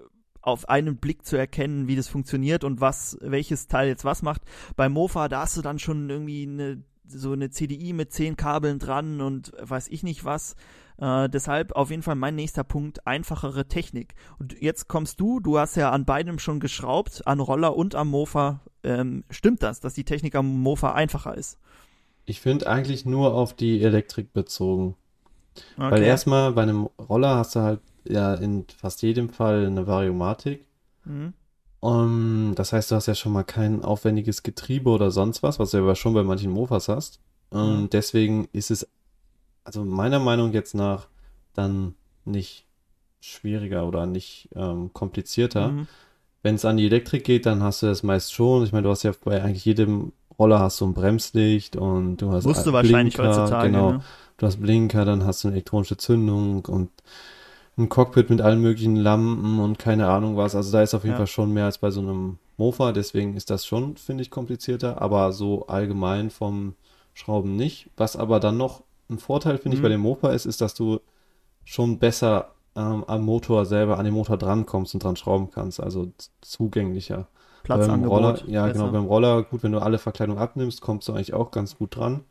auf einen Blick zu erkennen, wie das funktioniert und was, welches Teil jetzt was macht. Beim Mofa, da hast du dann schon irgendwie eine, so eine CDI mit zehn Kabeln dran und weiß ich nicht was. Äh, deshalb auf jeden Fall mein nächster Punkt, einfachere Technik. Und jetzt kommst du, du hast ja an beidem schon geschraubt, an Roller und am Mofa. Ähm, stimmt das, dass die Technik am Mofa einfacher ist? Ich finde eigentlich nur auf die Elektrik bezogen. Weil Okay. erstmal bei einem Roller hast du halt ja in fast jedem Fall eine Variomatik. Mhm. Um, das heißt, du hast ja schon mal kein aufwendiges Getriebe oder sonst was, was du aber schon bei manchen Mofas hast. Und Mhm. deswegen ist es, also meiner Meinung jetzt nach, dann nicht schwieriger oder nicht ähm, komplizierter. Mhm. Wenn es an die Elektrik geht, dann hast du das meist schon. Ich meine, du hast ja bei eigentlich jedem Roller hast du ein Bremslicht und du hast Musst du äh, wahrscheinlich Blinker, heutzutage. genau. Ne? Du hast Blinker, dann hast du eine elektronische Zündung und ein Cockpit mit allen möglichen Lampen und keine Ahnung was. Also da ist auf jeden Ja. Fall schon mehr als bei so einem Mofa, deswegen ist das schon, finde ich, komplizierter, aber so allgemein vom Schrauben nicht. Was aber dann noch ein Vorteil, finde ich, Mhm. bei dem Mofa ist, ist, dass du schon besser ähm, am Motor selber, an den Motor drankommst und dran schrauben kannst, also zugänglicher. Beim Platzangebot. Roller, ja, besser. genau, beim Roller, gut, wenn du alle Verkleidung abnimmst, kommst du eigentlich auch ganz gut dran.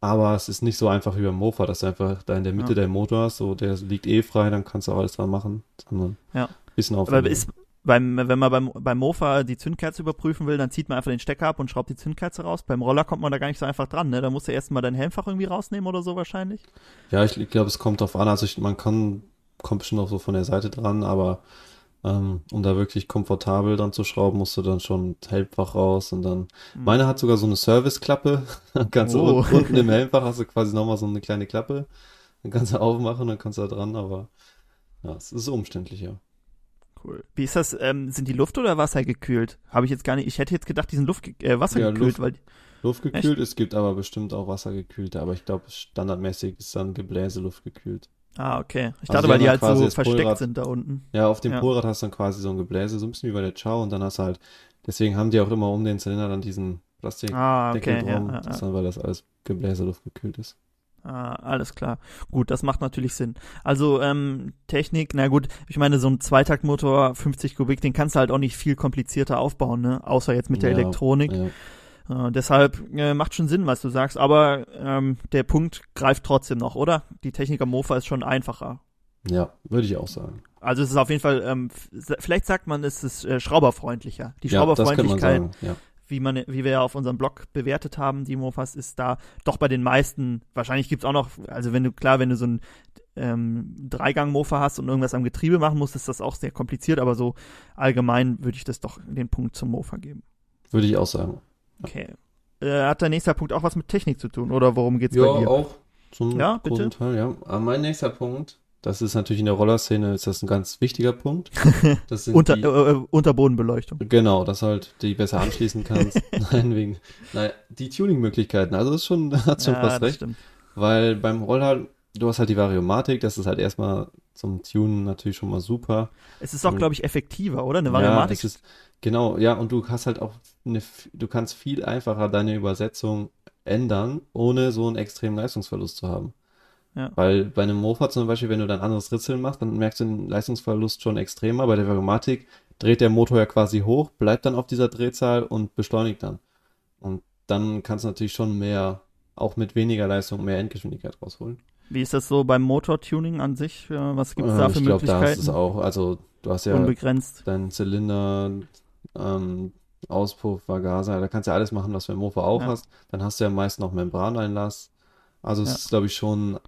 Aber es ist nicht so einfach wie beim Mofa, dass du einfach da in der Mitte Ja. der Motor hast, so der liegt eh frei, dann kannst du auch alles dran machen. Ja. bisschen Aber aufwendiger. ist, beim, wenn man beim, beim Mofa die Zündkerze überprüfen will, dann zieht man einfach den Stecker ab und schraubt die Zündkerze raus. Beim Roller kommt man da gar nicht so einfach dran, ne? Da musst du erstmal dein Helmfach irgendwie rausnehmen oder so wahrscheinlich. Ja, ich, glaube, es kommt drauf an. Also ich, man kann, kommt bestimmt auch so von der Seite dran, aber um da wirklich komfortabel dran zu schrauben, musst du dann schon Helmfach raus und dann. Mhm. Meine hat sogar so eine Serviceklappe. Dann kannst du Oh. unten- unten im Helmfach hast du quasi nochmal so eine kleine Klappe. Dann kannst du aufmachen, dann kannst du da dran, aber ja, es ist umständlicher. Cool. Wie ist das? Ähm, sind die Luft- oder Wasser gekühlt? Habe ich jetzt gar nicht. Ich hätte jetzt gedacht, die sind Luft, äh, Wasser Ja, gekühlt, Luft- weil Luftgekühlt, es gibt aber bestimmt auch wassergekühlte, aber ich glaube, standardmäßig ist dann Gebläse luftgekühlt. Ah, okay. Ich Also dachte, die weil die halt so versteckt Polrad- sind da unten. Ja, auf dem Ja. Polrad hast du dann quasi so ein Gebläse, so ein bisschen wie bei der Chow und dann hast du halt, deswegen haben die auch immer um den Zylinder dann diesen Plastikdeckel Ah, okay. Drum, ja, ja. dann, weil das alles Gebläse luftgekühlt ist. Ah, alles klar. Gut, das macht natürlich Sinn. Also ähm, Technik, na gut, ich meine, so ein Zweitaktmotor, 50 Kubik, den kannst du halt auch nicht viel komplizierter aufbauen, ne? Außer jetzt mit der Ja, Elektronik. Ja. Äh, deshalb äh, macht schon Sinn, was du sagst, aber ähm, der Punkt greift trotzdem noch, oder? Die Technik am Mofa ist schon einfacher. Ja, würde ich auch sagen. Also es ist auf jeden Fall, ähm, vielleicht sagt man, es ist äh, schrauberfreundlicher. Die ja, man Schrauberfreundlichkeit, sagen. Ja. wie man, wie wir ja auf unserem Blog bewertet haben, die Mofas, ist da doch bei den meisten, wahrscheinlich gibt's auch noch, also wenn du, klar, wenn du so ein ähm, Dreigang-Mofa hast und irgendwas am Getriebe machen musst, ist das auch sehr kompliziert, aber so allgemein würde ich das doch den Punkt zum Mofa geben. Würde ich auch sagen. Okay. Äh, hat der nächste Punkt auch was mit Technik zu tun, oder worum geht's bei dir? auch zum Ja, bitte. Teil, ja. Aber mein nächster Punkt, das ist natürlich in der Rollerszene, ist das ein ganz wichtiger Punkt. [laughs] Das sind Unter, die, äh, äh, Unterbodenbeleuchtung. Genau, dass halt die besser [laughs] anschließen kannst. Nein, wegen. Nein, die Tuning-Möglichkeiten. Also das ist schon, [laughs] hat schon ja, fast recht. stimmt. Weil beim Roller, du hast halt die Variomatik, das ist halt erstmal zum Tunen natürlich schon mal super. Es ist auch, glaube ich, effektiver, oder? Eine Ja, Variomatik. es ist, genau, ja, und du hast halt auch eine, du kannst viel einfacher deine Übersetzung ändern, ohne so einen extremen Leistungsverlust zu haben. Ja. Weil bei einem Mofa zum Beispiel, wenn du dann anderes Ritzeln machst, dann merkst du den Leistungsverlust schon extremer. Bei der Variomatik dreht der Motor ja quasi hoch, bleibt dann auf dieser Drehzahl und beschleunigt dann. Und dann kannst du natürlich schon mehr, auch mit weniger Leistung, mehr Endgeschwindigkeit rausholen. Wie ist das so beim Motortuning an sich? Was gibt's Äh, da für ich glaube, da ist Möglichkeiten? es auch, also du hast ja Unbegrenzt. deinen Zylinder, ähm, Auspuff, Vergaser, da kannst du ja alles machen, was du im Mofa auch Ja. hast. Dann hast du ja meist noch Membraneinlass. Also es Ja. ist, glaube ich, schon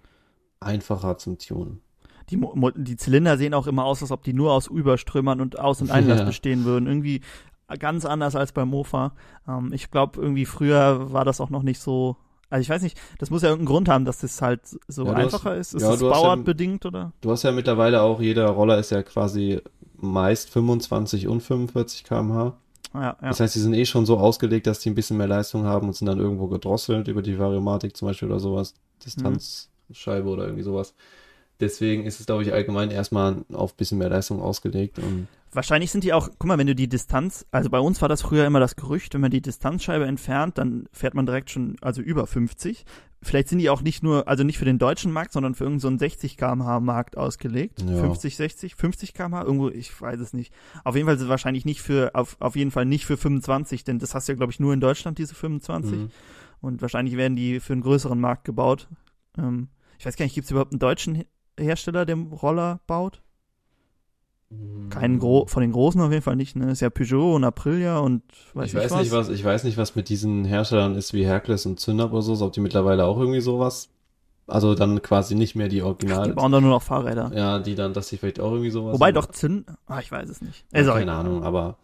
einfacher zum Tunen. Die, Mo die Zylinder sehen auch immer aus, als ob die nur aus Überströmern und Aus- und Einlass [laughs] Ja. bestehen würden. Irgendwie ganz anders als beim Mofa. Ähm, ich glaube, irgendwie früher war das auch noch nicht so. Also ich weiß nicht, das muss ja irgendeinen Grund haben, dass das halt so Ja, du hast- einfacher ist. Ist ja, das bauartbedingt oder? Du hast ja mittlerweile auch, jeder Roller ist ja quasi meist 25 und 45 km/h. Ja, ja. Das heißt, die sind eh schon so ausgelegt, dass die ein bisschen mehr Leistung haben und sind dann irgendwo gedrosselt über die Variomatik zum Beispiel oder sowas. Distanzscheibe oder irgendwie sowas. Deswegen ist es, glaube ich, allgemein erstmal auf ein bisschen mehr Leistung ausgelegt. Und Wahrscheinlich sind die auch, guck mal, wenn du die Distanz, also bei uns war das früher immer das Gerücht, wenn man die Distanzscheibe entfernt, dann fährt man direkt schon, also über 50. Vielleicht sind die auch nicht nur, also nicht für den deutschen Markt, sondern für irgendeinen so einen 60 km/h Markt ausgelegt. Ja. 50, 60, 50 km/h, irgendwo, ich weiß es nicht. Auf jeden Fall sind wahrscheinlich nicht für, auf, auf jeden Fall nicht für 25, denn das hast du ja, glaube ich, nur in Deutschland, diese 25. Mhm. Und wahrscheinlich werden die für einen größeren Markt gebaut. Ähm, ich weiß gar nicht, gibt es überhaupt einen deutschen Her- Hersteller, der Roller baut? Keinen Gro von den großen auf jeden Fall nicht, ne? Ist ja Peugeot und Aprilia und weiß ich nicht weiß was. nicht, was, ich weiß nicht, was mit diesen Herstellern ist wie Hercules und Zünder oder so, ob die mittlerweile auch irgendwie sowas, also dann quasi nicht mehr die Original, Die bauen doch nur noch Fahrräder. ja, die dann, dass sie vielleicht auch irgendwie sowas. Wobei doch Zinn, ah, ich weiß es nicht. Ist auch keine. Ahnung, aber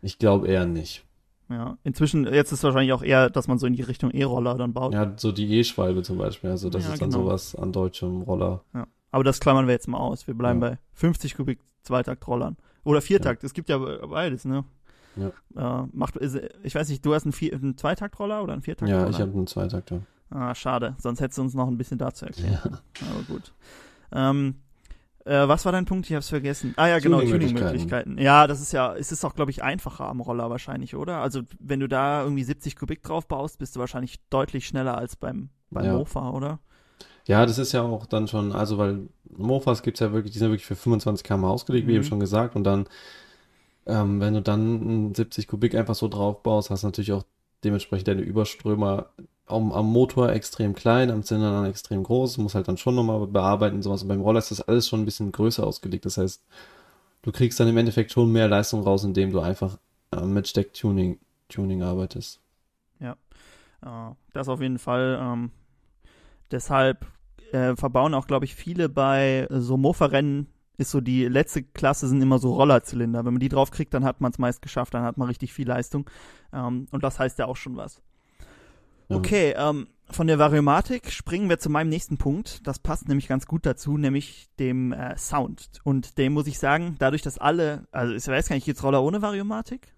ich glaube eher nicht. Ja, inzwischen, jetzt ist wahrscheinlich auch eher, dass man so in die Richtung E-Roller dann baut. Ja, so die E-Schwalbe zum Beispiel, also das Ja, ist dann genau. sowas an deutschem Roller. Ja. Aber das klammern wir jetzt mal aus. Wir bleiben Ja. bei 50 Kubik Zweitaktrollern. Oder Viertakt, es gibt ja beides, ne? Ja. Äh, macht, ist, ich weiß nicht, du hast einen, Vier, einen Zweitaktroller oder einen Viertaktroller? Ja, ich habe einen Zweitakter. Ah, schade. Sonst hättest du uns noch ein bisschen dazu erklärt. Ja. Aber gut. Ähm, äh, was war dein Punkt? Ich hab's vergessen. Ah ja, genau, Tuning-Möglichkeiten. Tuning-Möglichkeiten. Ja, das ist ja, es ist auch, glaube ich, einfacher am Roller wahrscheinlich, oder? Also wenn du da irgendwie 70 Kubik drauf baust, bist du wahrscheinlich deutlich schneller als beim, beim Ja. Mofa, oder? Ja, das ist ja auch dann schon, also weil Mofas gibt's ja wirklich, die sind wirklich für 25 km ausgelegt, wie Mhm. eben schon gesagt. Und dann, ähm, wenn du dann einen 70 Kubik einfach so drauf baust, hast du natürlich auch dementsprechend deine Überströmer am, am Motor extrem klein, am Zylinder dann extrem groß, muss halt dann schon nochmal bearbeiten und sowas. Und beim Roller ist das alles schon ein bisschen größer ausgelegt. Das heißt, du kriegst dann im Endeffekt schon mehr Leistung raus, indem du einfach äh, mit Stecktuning Tuning arbeitest. Ja, äh, das auf jeden Fall. Ähm, deshalb äh, verbauen auch, glaube ich, viele bei so Mofa-Rennen ist so die letzte Klasse sind immer so Rollerzylinder. Wenn man die drauf kriegt, dann hat man es meist geschafft, dann hat man richtig viel Leistung. Ähm, und das heißt ja auch schon was. Ja. Okay, ähm, von der Variomatik springen wir zu meinem nächsten Punkt. Das passt nämlich ganz gut dazu, nämlich dem äh, Sound. Und dem muss ich sagen, dadurch, dass alle, also ich weiß gar nicht, gibt's Roller ohne Variomatik?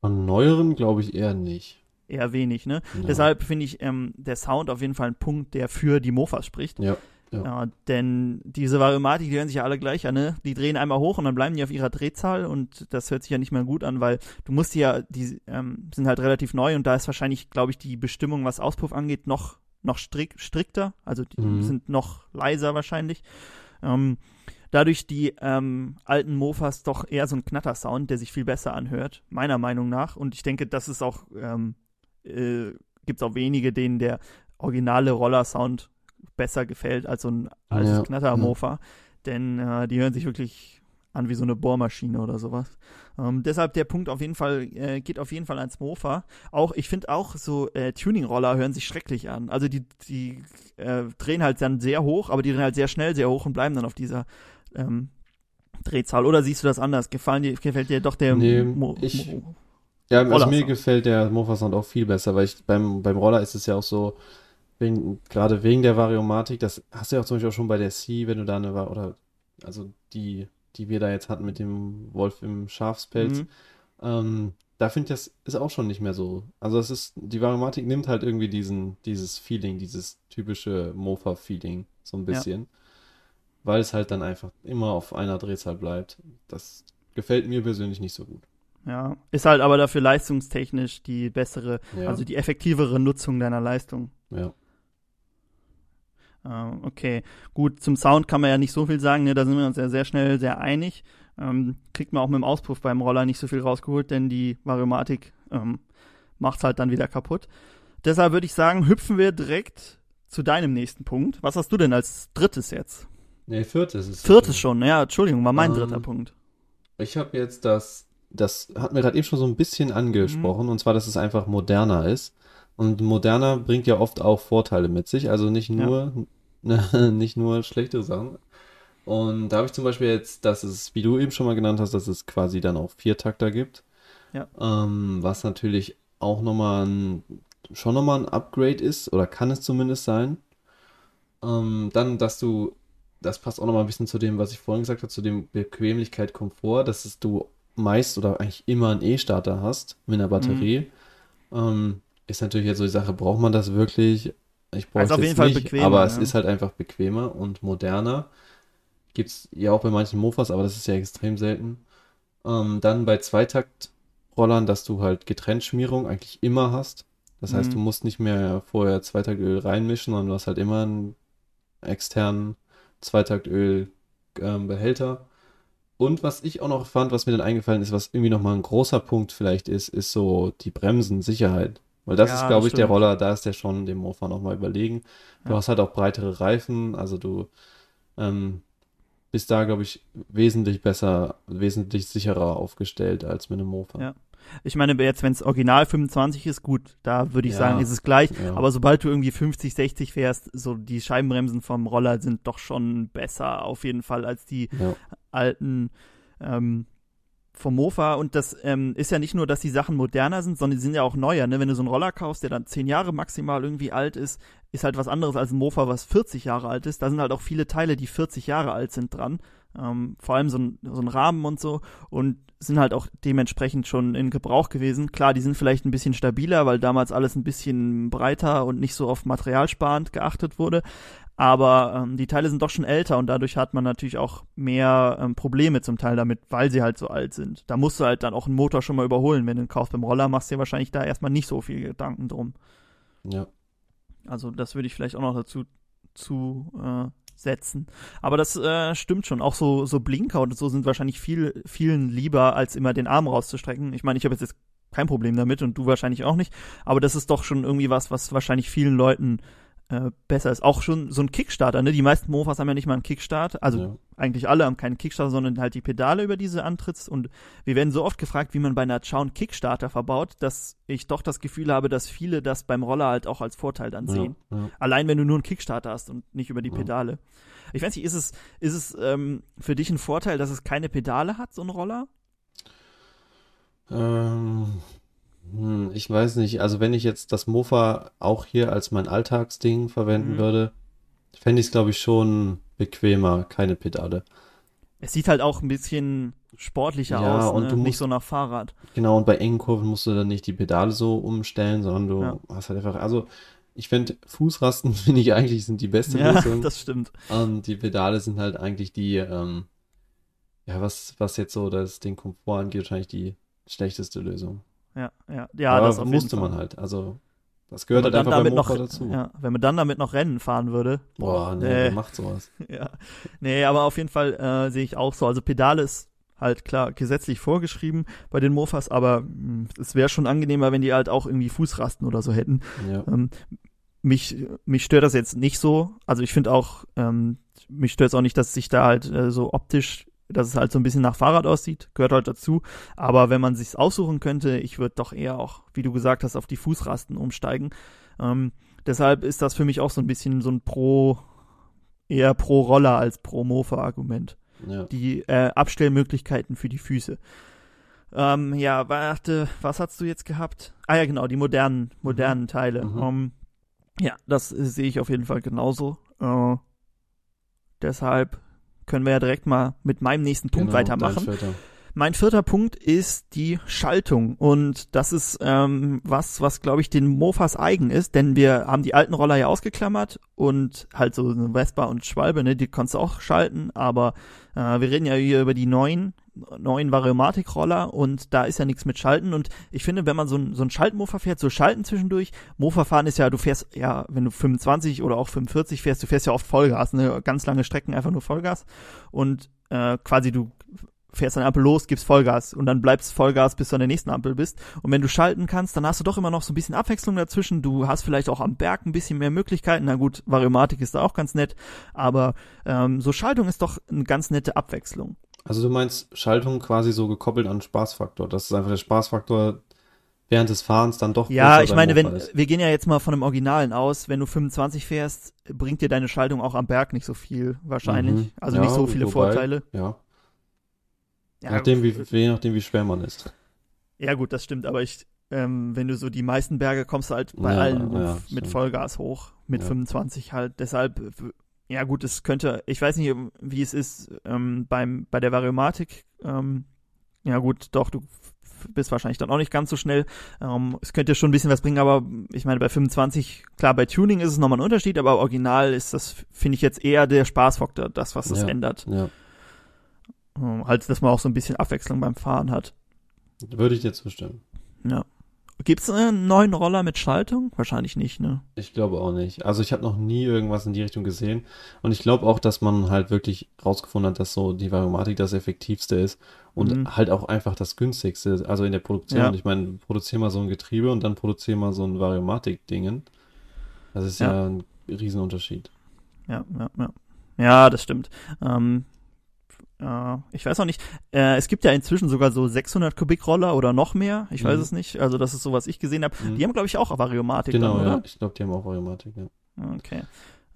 Von neueren glaube ich eher nicht. Eher wenig, ne? Ja. Deshalb finde ich ähm, der Sound auf jeden Fall ein Punkt, der für die Mofas spricht. Ja. Ja, denn diese Variomatik, die hören sich ja alle gleich an, ne? Die drehen einmal hoch und dann bleiben die auf ihrer Drehzahl und das hört sich ja nicht mehr gut an, weil du musst die ja, die ähm, sind halt relativ neu und da ist wahrscheinlich, glaube ich, die Bestimmung, was Auspuff angeht, noch, noch strick, strikter. Also die Mhm. sind noch leiser wahrscheinlich. Ähm, dadurch die ähm, alten Mofas doch eher so ein Knattersound, der sich viel besser anhört, meiner Meinung nach. Und ich denke, das ist auch, ähm, äh, gibt es auch wenige, denen der originale Roller-Sound besser gefällt als so ein altes Ja, Knattermofa. Denn äh, die hören sich wirklich an wie so eine Bohrmaschine oder sowas. Ähm, deshalb der Punkt auf jeden Fall, äh, geht auf jeden Fall ans Mofa. Auch, ich finde auch so äh, Tuning-Roller hören sich schrecklich an. Also die, die äh, drehen halt dann sehr hoch, aber die drehen halt sehr schnell sehr hoch und bleiben dann auf dieser ähm, Drehzahl. Oder siehst du das anders? Gefallen dir, gefällt dir doch der Nee, Mo ich- Mo Ja, also mir gefällt der Mofa-Sound auch viel besser, weil ich beim, beim Roller ist es ja auch so, wegen, gerade wegen der Variomatik, das hast du ja auch zum Beispiel auch schon bei der C, wenn du da eine, oder, also die, die wir da jetzt hatten mit dem Wolf im Schafspelz, Mhm. ähm, da finde ich, das ist auch schon nicht mehr so. Also es ist, die Variomatik nimmt halt irgendwie diesen, dieses Feeling, dieses typische Mofa-Feeling, so ein Ja. bisschen. Weil es halt dann einfach immer auf einer Drehzahl bleibt. Das gefällt mir persönlich nicht so gut. Ja, ist halt aber dafür leistungstechnisch die bessere, Ja. also die effektivere Nutzung deiner Leistung. Ja. Ähm, okay, gut, zum Sound kann man ja nicht so viel sagen, ne? da sind wir uns ja sehr schnell sehr einig. Ähm, kriegt man auch mit dem Auspuff beim Roller nicht so viel rausgeholt, denn die Variomatik ähm, macht's halt dann wieder kaputt. Deshalb würde ich sagen, hüpfen wir direkt zu deinem nächsten Punkt. Was hast du denn als drittes jetzt? Nee, viertes ist Viertes schon, ja, Entschuldigung, war mein Ähm, dritter Punkt. Ich habe jetzt das, das hat mir gerade eben schon so ein bisschen Mhm. angesprochen, und zwar, dass es einfach moderner ist. Und moderner bringt ja oft auch Vorteile mit sich, also nicht Ja. nur, [laughs] nicht nur schlechte Sachen. Und da habe ich zum Beispiel jetzt, dass es, wie du eben schon mal genannt hast, dass es quasi dann auch Viertakter gibt. Ja. Ähm, was natürlich auch nochmal ein, schon nochmal ein Upgrade ist, oder kann es zumindest sein. Ähm, dann, dass du, das passt auch nochmal ein bisschen zu dem, was ich vorhin gesagt habe, zu dem Bequemlichkeit, Komfort, dass es du meist oder eigentlich immer einen E-Starter hast mit einer Batterie. Ähm, ist natürlich jetzt so die Sache, braucht man das wirklich? Ich brauche Also es auf jetzt jeden Fall nicht, bequemer, aber es ja. ist halt einfach bequemer und moderner. Gibt's ja auch bei manchen Mofas, aber das ist ja extrem selten. Ähm, dann bei Zweitaktrollern, dass du halt Getrenntschmierung eigentlich immer hast. Das heißt, Mhm. du musst nicht mehr vorher Zweitaktöl reinmischen, sondern du hast halt immer einen externen Zweitaktöl-Behälter. Und was ich auch noch fand, was mir dann eingefallen ist, was irgendwie nochmal ein großer Punkt vielleicht ist, ist so die Bremsensicherheit. Weil das Ja, ist, glaube ich, der stimmt. Roller, da ist der schon dem Mofa nochmal überlegen. Du Ja. hast halt auch breitere Reifen, also du ähm, bist da, glaube ich, wesentlich besser, wesentlich sicherer aufgestellt als mit einem Mofa. Ja. Ich meine, jetzt, wenn es original 25 ist, gut, da würde ich Ja. sagen, ist es gleich. Ja. Aber sobald du irgendwie 50, 60 fährst, so die Scheibenbremsen vom Roller sind doch schon besser auf jeden Fall als die Ja. alten ähm, vom Mofa. Und das ähm, ist ja nicht nur, dass die Sachen moderner sind, sondern die sind ja auch neuer. Ne? Wenn du so einen Roller kaufst, der dann 10 Jahre maximal irgendwie alt ist, ist halt was anderes als ein Mofa, was 40 Jahre alt ist. Da sind halt auch viele Teile, die 40 Jahre alt sind dran. Ähm, vor allem so ein, so ein Rahmen und so. Und sind halt auch dementsprechend schon in Gebrauch gewesen. Klar, die sind vielleicht ein bisschen stabiler, weil damals alles ein bisschen breiter und nicht so auf materialsparend geachtet wurde. Aber ähm, die Teile sind doch schon älter und dadurch hat man natürlich auch mehr ähm, Probleme zum Teil damit, weil sie halt so alt sind. Da musst du halt dann auch einen Motor schon mal überholen. Wenn du einen kaufst beim Roller, machst du dir wahrscheinlich da erstmal nicht so viel Gedanken drum. Ja. Also das würde ich vielleicht auch noch dazu zu äh, setzen. Aber das äh, stimmt schon. Auch so, so Blinker und so sind wahrscheinlich viel, vielen lieber, als immer den Arm rauszustrecken. Ich meine, ich habe jetzt kein Problem damit und du wahrscheinlich auch nicht. Aber das ist doch schon irgendwie was, was wahrscheinlich vielen Leuten äh, besser ist. Auch schon so ein Kickstarter, ne? Die meisten Mofas haben ja nicht mal einen Kickstart. Also ja. Eigentlich alle haben keinen Kickstarter, sondern halt die Pedale, über diese antrittst. Und wir werden so oft gefragt, wie man bei einer Chown Kickstarter verbaut, dass ich doch das Gefühl habe, dass viele das beim Roller halt auch als Vorteil dann sehen. Ja, ja. Allein wenn du nur einen Kickstarter hast und nicht über die Ja. Pedale. Ich weiß nicht, ist es, ist es ähm, für dich ein Vorteil, dass es keine Pedale hat, so ein Roller? Ähm, hm, ich weiß nicht. Also wenn ich jetzt das Mofa auch hier als mein Alltagsding verwenden Mhm. würde, fände ich es, glaube ich, schon bequemer, keine Pedale. Es sieht halt auch ein bisschen sportlicher Ja, aus, und ne? du nicht musst- so nach Fahrrad. Genau, und bei engen Kurven musst du dann nicht die Pedale so umstellen, sondern du Ja. hast halt einfach, also ich finde, Fußrasten [laughs] finde ich eigentlich sind die beste Ja, Lösung. das stimmt. Und die Pedale sind halt eigentlich die, ähm, ja, was, was jetzt so das, den Komfort angeht, wahrscheinlich die schlechteste Lösung. Ja, ja, ja, Aber das auf musste man halt. Also, das gehört halt dann einfach damit noch, dazu. ja, wenn man dann damit noch Rennen fahren würde. Boah, nee, nee. wer macht sowas? [laughs] Ja, nee, aber auf jeden Fall äh, sehe ich auch so. Also Pedale ist halt klar gesetzlich vorgeschrieben bei den Mofas, aber mh, es wäre schon angenehmer, wenn die halt auch irgendwie Fußrasten oder so hätten. Ja. Ähm, mich, mich stört das jetzt nicht so. Also ich finde auch, ähm, mich stört es auch nicht, dass sich da halt äh, so optisch, dass es halt so ein bisschen nach Fahrrad aussieht, gehört halt dazu. Aber wenn man sich's aussuchen könnte, ich würde doch eher auch, wie du gesagt hast, auf die Fußrasten umsteigen. Ähm, deshalb ist das für mich auch so ein bisschen so ein Pro, eher pro Roller als pro Mofa-Argument ja. die äh, Abstellmöglichkeiten für die Füße. Ähm, ja, warte, was hast du jetzt gehabt? Ah ja, genau, die modernen, modernen Teile. Mhm. Ähm, ja, das äh, sehe ich auf jeden Fall genauso. Äh, deshalb können wir ja direkt mal mit meinem nächsten Punkt Genau, weitermachen. Vierter. Mein vierter Punkt ist die Schaltung und das ist ähm, was, was glaube ich den Mofas eigen ist, denn wir haben die alten Roller ja ausgeklammert und halt so Vespa und Schwalbe, ne, die kannst du auch schalten, aber äh, wir reden ja hier über die neuen neuen Variomatik-Roller und da ist ja nichts mit Schalten und ich finde, wenn man so ein, so ein Schaltmofa fährt, so Schalten zwischendurch, Mofa fahren ist ja, du fährst ja, wenn du 25 oder auch 45 fährst, du fährst ja oft Vollgas, ne, ganz lange Strecken einfach nur Vollgas und äh, quasi du fährst an Ampel los, gibst Vollgas und dann bleibst Vollgas, bis du an der nächsten Ampel bist. Und wenn du schalten kannst, dann hast du doch immer noch so ein bisschen Abwechslung dazwischen. Du hast vielleicht auch am Berg ein bisschen mehr Möglichkeiten. Na gut, Variomatik ist da auch ganz nett, aber ähm, so Schaltung ist doch eine ganz nette Abwechslung. Also du meinst Schaltung quasi so gekoppelt an Spaßfaktor, dass es einfach der Spaßfaktor während des Fahrens dann doch Ja, ich meine, wenn ist. wir gehen ja jetzt mal von dem Originalen aus, wenn du 25 fährst, bringt dir deine Schaltung auch am Berg nicht so viel wahrscheinlich. Mhm. Also Ja, nicht so viele wobei- Vorteile. Ja, Ja, je nachdem, wie, je nachdem, wie schwer man ist. Ja, gut, das stimmt, aber ich, ähm, wenn du so die meisten Berge kommst du halt bei Ja, allen ja, mit stimmt. Vollgas hoch, mit Ja. 25 halt. Deshalb, ja gut, es könnte, ich weiß nicht, wie es ist ähm, beim bei der Variomatik. Ähm, ja gut, doch, du bist wahrscheinlich dann auch nicht ganz so schnell. Ähm, es könnte schon ein bisschen was bringen, aber ich meine, bei 25, klar, bei Tuning ist es nochmal ein Unterschied, aber original ist das, finde ich jetzt eher der Spaßfaktor, das, was das Ja. ändert. Ja, Ähm, halt, dass man auch so ein bisschen Abwechslung beim Fahren hat. würde ich dir zustimmen. Ja. Gibt's einen neuen Roller mit Schaltung? Wahrscheinlich nicht, ne? Ich glaube auch nicht. Also ich habe noch nie irgendwas in die Richtung gesehen. Und ich glaube auch, dass man halt wirklich rausgefunden hat, dass so die Variomatik das effektivste ist und Mhm. halt auch einfach das günstigste. Also in der Produktion. Ja. Ich meine, produziere mal so ein Getriebe und dann produziere mal so ein Variomatik-Dingen. Das ist Ja. ja, ein Riesenunterschied. Ja, ja, ja. Ja, das stimmt. Ähm, äh, ich weiß auch nicht. Äh, es gibt ja inzwischen sogar so 600 Kubik Roller oder noch mehr. Ich weiß Mhm. es nicht. Also das ist so, was ich gesehen habe. Mhm. Die haben, glaube ich, auch Variomatik Genau, dann, ja. Ich glaube, die haben auch Variomatik, ja. Okay.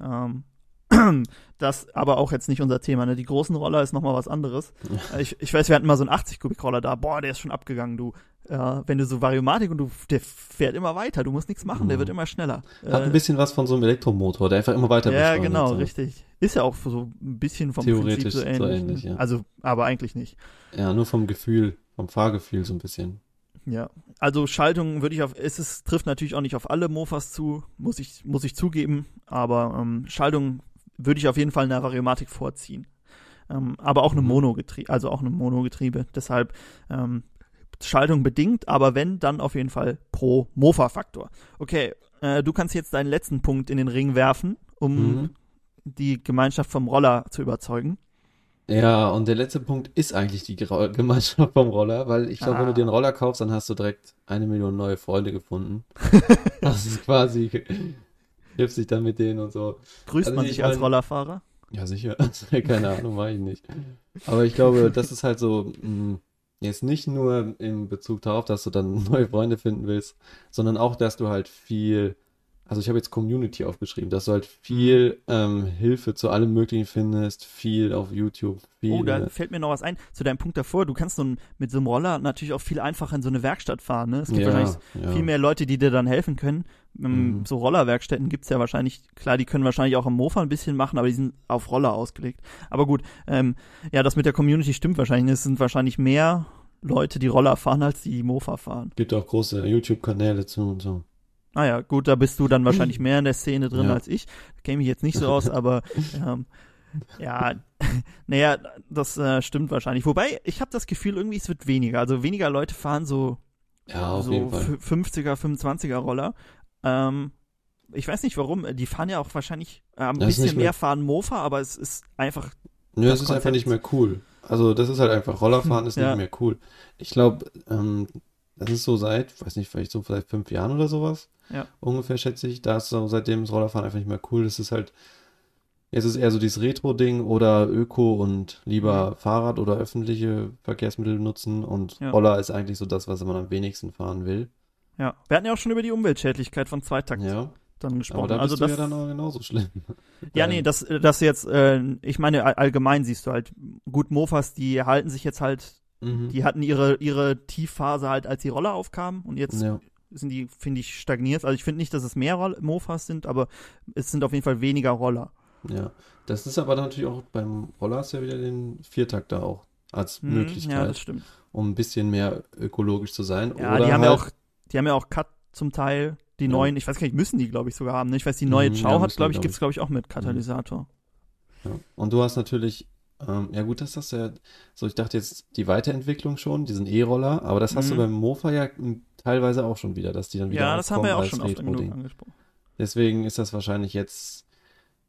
Ähm, [clears throat] das aber auch jetzt nicht unser Thema. Ne? Die großen Roller ist nochmal was anderes. Ich, ich weiß, wir hatten mal so einen 80 Kubik Roller da. Boah, der ist schon abgegangen, du. Äh, wenn du so Variomatik und du, der fährt immer weiter. Du musst nichts machen, der Mhm. wird immer schneller. Hat Äh, ein bisschen was von so einem Elektromotor, der einfach immer weiter Ja, genau, so. richtig. Ist ja auch so ein bisschen vom Theoretisch Prinzip so so ähnlich. ähnlich, ne? ja. Also, aber eigentlich nicht. Ja, nur vom Gefühl, vom Fahrgefühl so ein bisschen. Ja. Also Schaltung würde ich auf, es ist, trifft natürlich auch nicht auf alle Mofas zu, muss ich, muss ich zugeben, aber ähm, Schaltung würde ich auf jeden Fall in der Variomatik vorziehen. Ähm, aber auch eine Mhm. Monogetriebe, also auch eine Monogetriebe. Deshalb ähm, Schaltung bedingt, aber wenn, dann auf jeden Fall pro Mofa-Faktor. Okay, äh, du kannst jetzt deinen letzten Punkt in den Ring werfen, um Mhm. die Gemeinschaft vom Roller zu überzeugen. Ja, und der letzte Punkt ist eigentlich die [laughs] Gemeinschaft vom Roller, weil ich glaube, wenn Ah. du dir einen Roller kaufst, dann hast du direkt eine Million neue Freunde gefunden. [laughs] das ist quasi, hilfst dich dann mit denen und so. Grüßt Also man ich sich als Rollerfahrer? Ja, sicher. [laughs] Keine Ahnung, war ich nicht. Aber ich glaube, das ist halt so, mh, jetzt nicht nur in Bezug darauf, dass du dann [laughs] neue Freunde finden willst, sondern auch, dass du halt viel, also ich habe jetzt Community aufgeschrieben, dass du halt viel ähm, Hilfe zu allem Möglichen findest, viel auf YouTube, viel. Oh, da fällt mir noch was ein zu deinem Punkt davor. Du kannst so ein, mit so einem Roller natürlich auch viel einfacher in so eine Werkstatt fahren. Ne? Es gibt ja, wahrscheinlich ja. viel mehr Leute, die dir dann helfen können. Ähm, Mhm. So Rollerwerkstätten gibt's ja wahrscheinlich, klar, die können wahrscheinlich auch am Mofa ein bisschen machen, aber die sind auf Roller ausgelegt. Aber gut, ähm, ja, das mit der Community stimmt wahrscheinlich. Es sind wahrscheinlich mehr Leute, die Roller fahren, als die Mofa fahren. Gibt auch große YouTube-Kanäle zu und so. Naja, gut, da bist du dann wahrscheinlich [clears throat] mehr in der Szene drin Ja. als ich. Kenne mich jetzt nicht so aus, [laughs] aber ähm, ja, [laughs] naja, das äh, stimmt wahrscheinlich. Wobei, ich habe das Gefühl, irgendwie es wird weniger. Also weniger Leute fahren so, Ja, so jeden Fall. f- 50er, 25er Roller. Ähm, ich weiß nicht warum, die fahren ja auch wahrscheinlich äh, ein Das bisschen mehr- mehr fahren Mofa, aber es ist einfach, Nö, es ist einfach nicht mehr cool. Also das ist halt einfach, Rollerfahren ist Ja. nicht mehr cool. Ich glaube, ähm, das ist so seit, weiß nicht, vielleicht so vielleicht fünf Jahren oder sowas. Ja. Ungefähr schätze ich. Da ist so seitdem das Rollerfahren einfach nicht mehr cool. Das ist halt, jetzt ist eher so dieses Retro-Ding oder Öko und lieber Fahrrad oder öffentliche Verkehrsmittel nutzen und Ja. Roller ist eigentlich so das, was man am wenigsten fahren will. ja. Wir hatten ja auch schon über die Umweltschädlichkeit von Zweitakt Ja, dann aber gesprochen. da bist also das, ja dann auch genauso schlimm. [laughs] Ja, nee, das, das jetzt, äh, ich meine, all- allgemein siehst du halt, gut, Mofas, die halten sich jetzt halt, Mhm. die hatten ihre, ihre Tiefphase halt, als die Roller aufkamen und jetzt Ja. sind die, finde ich, stagniert. Also ich finde nicht, dass es mehr Roll Mofas sind, aber es sind auf jeden Fall weniger Roller. Ja, das ist aber natürlich auch beim Roller hast ja wieder den Viertakter auch als Hm, Möglichkeit, Ja, das stimmt. um ein bisschen mehr ökologisch zu sein. Ja, Oder die haben ja halt- auch, die haben ja auch Cut zum Teil, die Ja. neuen, ich weiß gar nicht, müssen die, glaube ich, sogar haben. Ne? Ich weiß, die neue Mhm, Chow ja, hat, glaube ich, glaub gibt's, ich. glaube ich, auch mit Katalysator. Ja. Und du hast natürlich, ähm, ja gut, das hast du ja, so ich dachte jetzt die Weiterentwicklung schon, diesen E-Roller, aber das hast du Mhm. beim Mofa ja m, teilweise auch schon wieder, dass die dann wieder Ja, das haben wir ja auch schon oft genug angesprochen. Deswegen ist das wahrscheinlich jetzt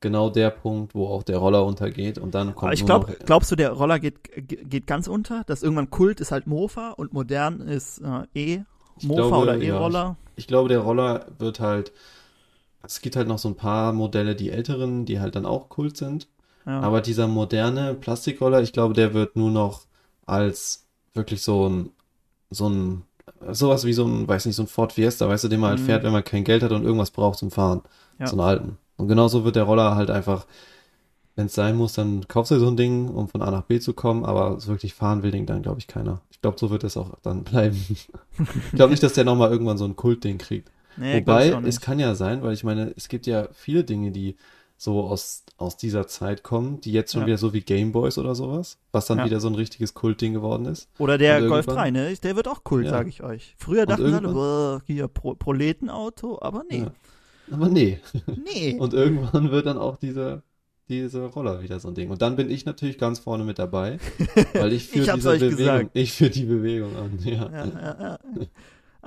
genau der Punkt, wo auch der Roller untergeht und dann kommt Aber ich glaube, noch, glaubst du, der Roller geht, geht ganz unter? Dass irgendwann Kult ist halt Mofa und modern ist äh, E, Ich Mofa glaube, oder ja, E-Roller? ich glaube, der Roller wird halt, es gibt halt noch so ein paar Modelle, die älteren, die halt dann auch Kult sind. Ja. Aber dieser moderne Plastikroller, ich glaube, der wird nur noch als wirklich so ein, so ein, sowas wie so ein, weiß nicht, so ein Ford Fiesta, weißt du, den man halt Mhm. fährt, wenn man kein Geld hat und irgendwas braucht zum Fahren. Ja. So einen alten. Und genauso wird der Roller halt einfach, wenn es sein muss, dann kaufst du so ein Ding, um von A nach B zu kommen, aber so wirklich fahren will den dann, glaube ich, keiner. Ich glaube, so wird es auch dann [laughs] bleiben. ich glaube nicht, dass der nochmal irgendwann so ein Kultding kriegt. nee, Wobei, es kann ja sein, weil ich meine, es gibt ja viele Dinge, die so aus, aus dieser Zeit kommen, die jetzt schon Ja. wieder so wie Gameboys oder sowas, was dann Ja. wieder so ein richtiges Kultding geworden ist. Oder der Golf irgendwann- 3, ne? Der wird auch Kult, Ja. sage ich euch. Früher Und dachten alle, hier Pro Proletenauto, aber nee. Aber nee. Nee. [laughs] Und irgendwann wird dann auch dieser, dieser Roller wieder so ein Ding. Und dann bin ich natürlich ganz vorne mit dabei, [laughs] weil ich für Ich diese Bewegung, gesagt. ich für die Bewegung an. Ja. ja, ja, ja.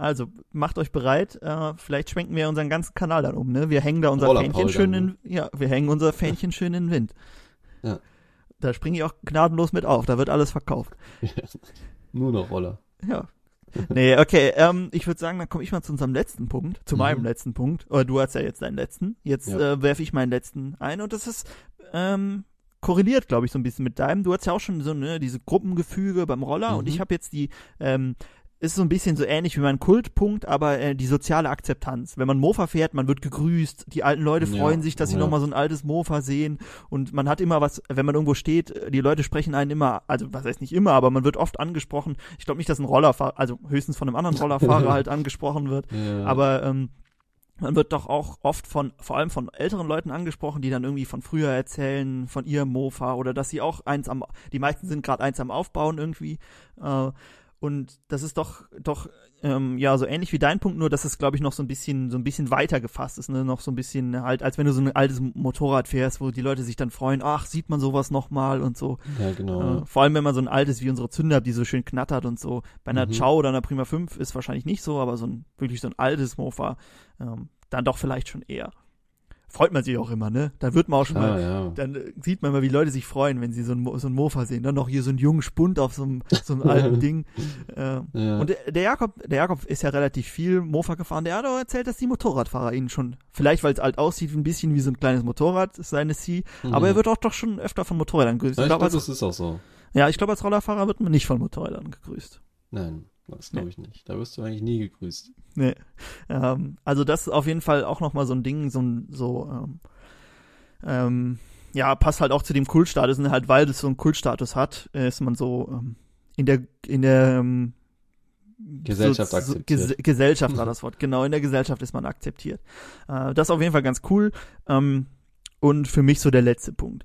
Also, macht euch bereit. Äh, vielleicht schwenken wir unseren ganzen Kanal dann um, ne? Wir hängen da unser Fähnchen schön in, ja, wir hängen unser Fähnchen schön in den Wind. [laughs] Ja. Da springe ich auch gnadenlos mit auf. Da wird alles verkauft. [laughs] Nur noch Roller. Ja. Nee, okay, ähm, ich würde sagen, dann komme ich mal zu unserem letzten Punkt, zu Mhm. meinem letzten Punkt. Oder du hast ja jetzt deinen letzten. Jetzt Ja. äh, werfe ich meinen letzten ein und das ist ähm, korreliert, glaube ich, so ein bisschen mit deinem. Du hast ja auch schon so ne, diese Gruppengefüge beim Roller und Mhm. ich habe jetzt die ähm, ist so ein bisschen so ähnlich wie mein Kultpunkt, aber äh, die soziale Akzeptanz. Wenn man Mofa fährt, man wird gegrüßt, die alten Leute Ja, freuen sich, dass sie ja. noch mal so ein altes Mofa sehen und man hat immer was, wenn man irgendwo steht, die Leute sprechen einen immer, also was heißt nicht immer, aber man wird oft angesprochen. Ich glaube nicht, dass ein Rollerfahrer, also höchstens von einem anderen Rollerfahrer [laughs] halt angesprochen wird, Ja. aber ähm, man wird doch auch oft von, vor allem von älteren Leuten angesprochen, die dann irgendwie von früher erzählen, von ihrem Mofa oder dass sie auch eins am, die meisten sind gerade eins am Aufbauen irgendwie. Äh, und das ist doch, doch, ähm, ja, so ähnlich wie dein Punkt, nur dass es, glaube ich, noch so ein bisschen, so ein bisschen weiter gefasst ist, ne? Noch so ein bisschen halt, als wenn du so ein altes Motorrad fährst, wo die Leute sich dann freuen, ach, sieht man sowas nochmal und so. ja, genau. Äh, vor allem, wenn man so ein altes wie unsere Zünder, die so schön knattert und so. Bei einer Mhm. Chow oder einer Prima 5 ist wahrscheinlich nicht so, aber so ein wirklich so ein altes Mofa, ähm, dann doch vielleicht schon eher. Freut man sich auch immer, ne? Da wird man auch schon Ah, mal, ja. dann äh, sieht man mal, wie Leute sich freuen, wenn sie so ein, so ein Mofa sehen. Dann noch hier so einen jungen Spund auf so einem, so einem [laughs] alten Ding. Äh, Ja. Und der, Jakob, der Jakob ist ja relativ viel Mofa gefahren. Der hat auch erzählt, dass die Motorradfahrer ihn schon, vielleicht weil es alt aussieht, ein bisschen wie so ein kleines Motorrad, seine C. Aber er wird auch doch schon öfter von Motorrädern gegrüßt. Mhm. Ja, Ich ich glaub, glaube, als, das ist auch so. ja, ich glaube, als Rollerfahrer wird man nicht von Motorrädern gegrüßt. Nein, das glaube ich nicht. Da wirst du eigentlich nie gegrüßt. Nee. Ähm, also das ist auf jeden Fall auch nochmal so ein Ding, so ein, so, ähm, ähm, ja, passt halt auch zu dem Kultstatus, und halt, weil das so einen Kultstatus hat, ist man so ähm, in der, in der ähm, Gesellschaft so, akzeptiert. Ges Gesellschaft war [laughs] das Wort, genau, in der Gesellschaft ist man akzeptiert. Äh, das ist auf jeden Fall ganz cool. Ähm, und für mich so der letzte Punkt.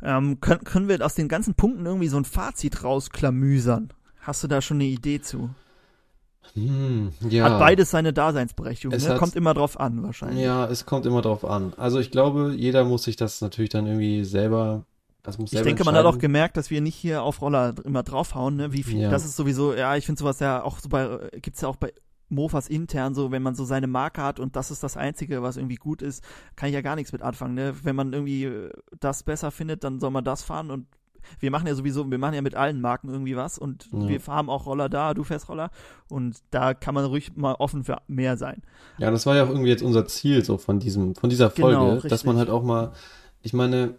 Können, können wir aus den ganzen Punkten irgendwie so ein Fazit rausklamüsern? Hast du da schon eine Idee zu? Hm, ja. Hat beides seine Daseinsberechtigung, Es ne? hat- Kommt immer drauf an, wahrscheinlich. Ja, es kommt immer drauf an. Also ich glaube, jeder muss sich das natürlich dann irgendwie selber, das muss Ich selber denke, man hat auch gemerkt, dass wir nicht hier auf Roller immer draufhauen, ne? Wie viel, Ja. das ist sowieso, ja, ich finde sowas ja auch so bei, äh, gibt's ja auch bei Mofas intern so, wenn man so seine Marke hat und das ist das Einzige, was irgendwie gut ist, kann ich ja gar nichts mit anfangen, ne? Wenn man irgendwie das besser findet, dann soll man das fahren und wir machen ja sowieso, wir machen ja mit allen Marken irgendwie was und Ja. wir haben auch Roller da, du fährst Roller und da kann man ruhig mal offen für mehr sein. Ja, das war ja auch irgendwie jetzt unser Ziel so von diesem, von dieser Genau, Folge, richtig. dass man halt auch mal, ich meine,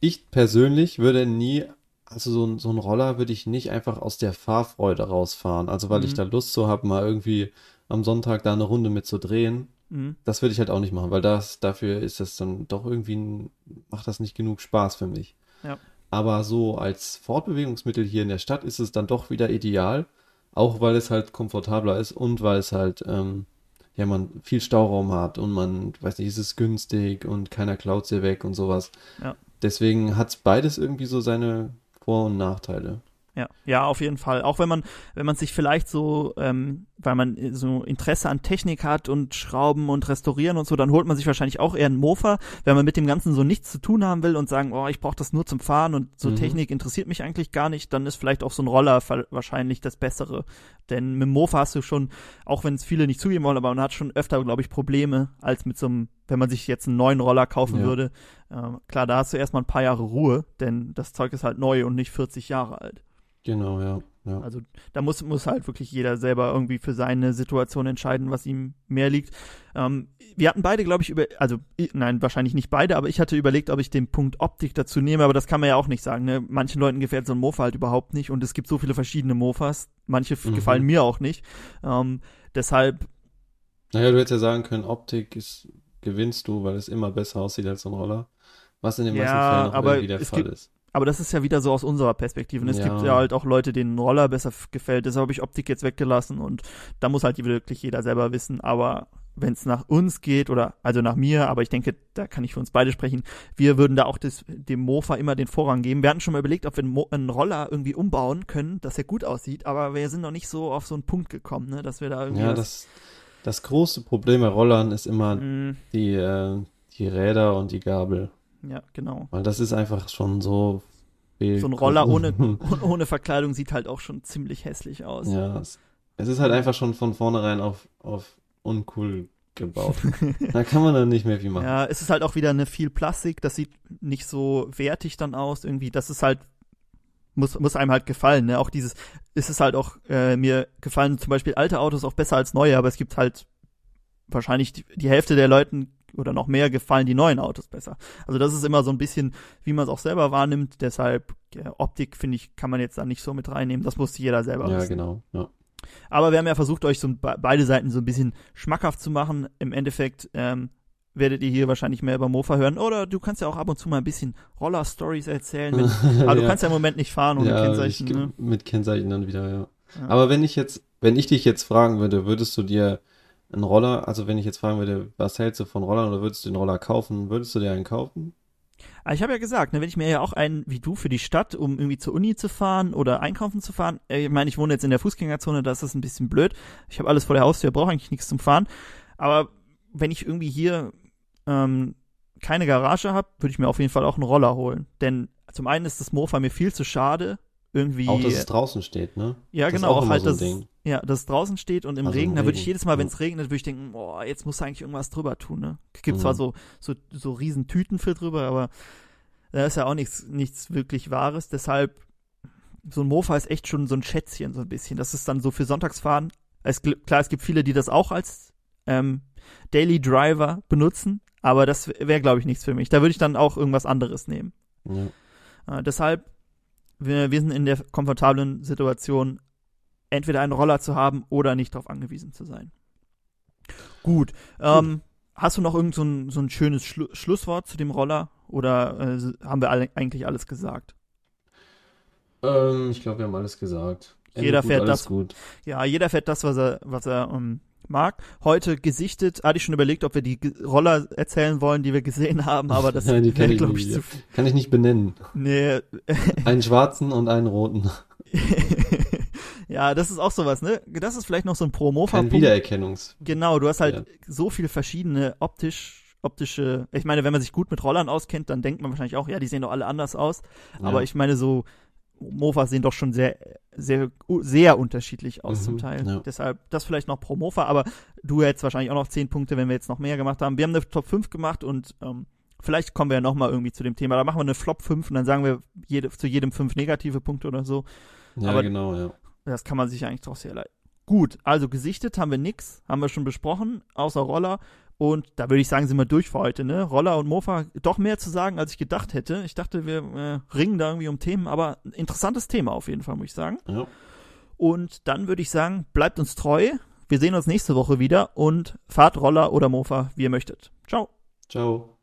ich persönlich würde nie, also so, ein- so ein Roller würde ich nicht einfach aus der Fahrfreude rausfahren, also weil ich Mhm. da Lust so habe, mal irgendwie am Sonntag da eine Runde mit zu drehen. Mhm. Das würde ich halt auch nicht machen, weil das, dafür ist das dann doch irgendwie, macht das nicht genug Spaß für mich. Ja. Aber so als Fortbewegungsmittel hier in der Stadt ist es dann doch wieder ideal, auch weil es halt komfortabler ist und weil es halt, ähm, ja, man viel Stauraum hat und man, weiß nicht, es ist günstig und keiner klaut dir weg und sowas. Ja. Deswegen hat beides irgendwie so seine Vor- und Nachteile. Ja, ja, auf jeden Fall. Auch wenn man, wenn man sich vielleicht so, ähm, weil man so Interesse an Technik hat und Schrauben und Restaurieren und so, dann holt man sich wahrscheinlich auch eher einen Mofa, wenn man mit dem Ganzen so nichts zu tun haben will und sagen, oh, ich brauche das nur zum Fahren und so Mhm. Technik interessiert mich eigentlich gar nicht, dann ist vielleicht auch so ein Roller wahrscheinlich das Bessere. Denn mit dem Mofa hast du schon, auch wenn es viele nicht zugeben wollen, aber man hat schon öfter, glaube ich, Probleme, als mit so einem, wenn man sich jetzt einen neuen Roller kaufen Ja. würde. Ähm, klar, da hast du erstmal ein paar Jahre Ruhe, denn das Zeug ist halt neu und nicht 40 Jahre alt. Genau, ja. ja. Also da muss, muss halt wirklich jeder selber irgendwie für seine Situation entscheiden, was ihm mehr liegt. Ähm, wir hatten beide, glaube ich, über, also nein, wahrscheinlich nicht beide, aber ich hatte überlegt, ob ich den Punkt Optik dazu nehme, aber das kann man ja auch nicht sagen. Ne? Manchen Leuten gefällt so ein Mofa halt überhaupt nicht und es gibt so viele verschiedene Mofas. Manche Mhm. gefallen mir auch nicht. Ähm, deshalb, Naja, du hättest ja sagen können, Optik ist, gewinnst du, weil es immer besser aussieht als so ein Roller. Was in den meisten Ja, Fällen auch aber irgendwie der Fall gibt- ist. Aber das ist ja wieder so aus unserer Perspektive. ne? Es Ja. gibt ja halt auch Leute, denen ein Roller besser gefällt. Deshalb habe ich Optik jetzt weggelassen und da muss halt wirklich jeder selber wissen. Aber wenn es nach uns geht oder also nach mir, aber ich denke, da kann ich für uns beide sprechen, wir würden da auch das, dem Mofa immer den Vorrang geben. Wir hatten schon mal überlegt, ob wir einen, einen Roller irgendwie umbauen können, dass er gut aussieht, aber wir sind noch nicht so auf so einen Punkt gekommen, ne, dass wir da irgendwie Ja, das, das große Problem bei Rollern ist immer Mm, die, äh, die Räder und die Gabel. Ja, genau. Weil das ist einfach schon so. So ein Roller [laughs] ohne, ohne Verkleidung sieht halt auch schon ziemlich hässlich aus. Ja, es, es ist halt einfach schon von vornherein auf, auf uncool gebaut. [laughs] da kann man dann nicht mehr viel machen. Ja, es ist halt auch wieder eine viel Plastik, das sieht nicht so wertig dann aus, irgendwie, das ist halt, muss, muss einem halt gefallen, ne, auch dieses, ist es halt auch, äh, mir gefallen zum Beispiel alte Autos auch besser als neue, aber es gibt halt wahrscheinlich die, die Hälfte der Leuten oder noch mehr gefallen die neuen Autos besser. Also das ist immer so ein bisschen, wie man es auch selber wahrnimmt, deshalb, ja, Optik, finde ich, kann man jetzt da nicht so mit reinnehmen, das muss jeder selber Ja, wissen. genau. Ja. Aber wir haben ja versucht, euch so be- beide Seiten so ein bisschen schmackhaft zu machen. Im Endeffekt ähm, werdet ihr hier wahrscheinlich mehr über Mofa hören. Oder du kannst ja auch ab und zu mal ein bisschen Roller-Stories erzählen. Wenn, [laughs] aber du Ja. kannst ja im Moment nicht fahren ohne ja, Kennzeichen. ich, Ne? mit Kennzeichen dann wieder, ja. Ja. Aber wenn ich jetzt, wenn ich dich jetzt fragen würde, würdest du dir einen Roller, also wenn ich jetzt fragen würde, was hältst du von Rollern oder würdest du den Roller kaufen, würdest du dir einen kaufen? Aber ich habe ja gesagt, ne, wenn ich mir ja auch einen wie du für die Stadt, um irgendwie zur Uni zu fahren oder einkaufen zu fahren, äh, ich meine, ich wohne jetzt in der Fußgängerzone, da ist das ein bisschen blöd. Ich habe alles vor der Haustür, brauche eigentlich nichts zum Fahren. Aber wenn ich irgendwie hier ähm, keine Garage habe, würde ich mir auf jeden Fall auch einen Roller holen. Denn zum einen ist das Mofa mir viel zu schade. Irgendwie. Auch, dass es draußen steht, ne? ja, Das ist genau, auch auch halt so ein das, Ding. Ja, das draußen steht und im Also im Regen, da würde ich jedes Mal, wenn ja. es regnet, würde ich denken, boah, jetzt musst du eigentlich irgendwas drüber tun, ne? Gibt zwar Mhm. so, so, so riesen Tüten für drüber, aber da ist ja auch nichts, nichts wirklich Wahres, deshalb, so ein Mofa ist echt schon so ein Schätzchen, so ein bisschen. Das ist dann so für Sonntagsfahren. Es, klar, es gibt viele, die das auch als ähm, Daily Driver benutzen, aber das wäre, glaube ich, nichts für mich. Da würde ich dann auch irgendwas anderes nehmen. Ja. Äh, deshalb, wir, wir sind in der komfortablen Situation, entweder einen Roller zu haben oder nicht darauf angewiesen zu sein. Gut. Ähm, hast du noch irgend so ein, so ein schönes Schlu Schlusswort zu dem Roller oder äh, haben wir alle, eigentlich alles gesagt? Ähm, ich glaube, wir haben alles gesagt. Ende Jeder gut, fährt das- gut. Ja, jeder fährt das, was er, was er ähm, mag. Heute gesichtet, hatte ich schon überlegt, ob wir die Roller erzählen wollen, die wir gesehen haben, aber das [laughs] Nein, die wäre, glaube ich, zu viel. Kann ich nicht benennen. Nee, Einen schwarzen und einen roten. [laughs] ja, das ist auch sowas, ne? Das ist vielleicht noch so ein Pro-Mofa-Punkt. Wiedererkennungs. Genau, du hast halt Ja. so viele verschiedene optisch, optische, ich meine, wenn man sich gut mit Rollern auskennt, dann denkt man wahrscheinlich auch, ja, die sehen doch alle anders aus. Aber Ja. ich meine, so Mofas sehen doch schon sehr, sehr, sehr unterschiedlich aus Mhm, zum Teil. ja. Deshalb das vielleicht noch pro Mofa, aber du hättest wahrscheinlich auch noch zehn Punkte, wenn wir jetzt noch mehr gemacht haben. Wir haben eine Top 5 gemacht und ähm, vielleicht kommen wir ja nochmal irgendwie zu dem Thema. Da machen wir eine Flop 5 und dann sagen wir jede, zu jedem fünf negative Punkte oder so. Ja, aber- genau, ja. Das kann man sich eigentlich doch sehr leid. Gut, also gesichtet haben wir nix, haben wir schon besprochen, außer Roller. Und da würde ich sagen, sind wir durch für heute, ne? Roller und Mofa, doch mehr zu sagen, als ich gedacht hätte. Ich dachte, wir äh, ringen da irgendwie um Themen, aber interessantes Thema auf jeden Fall, muss ich sagen. ja. Und dann würde ich sagen, bleibt uns treu. Wir sehen uns nächste Woche wieder und fahrt Roller oder Mofa, wie ihr möchtet. Ciao. Ciao.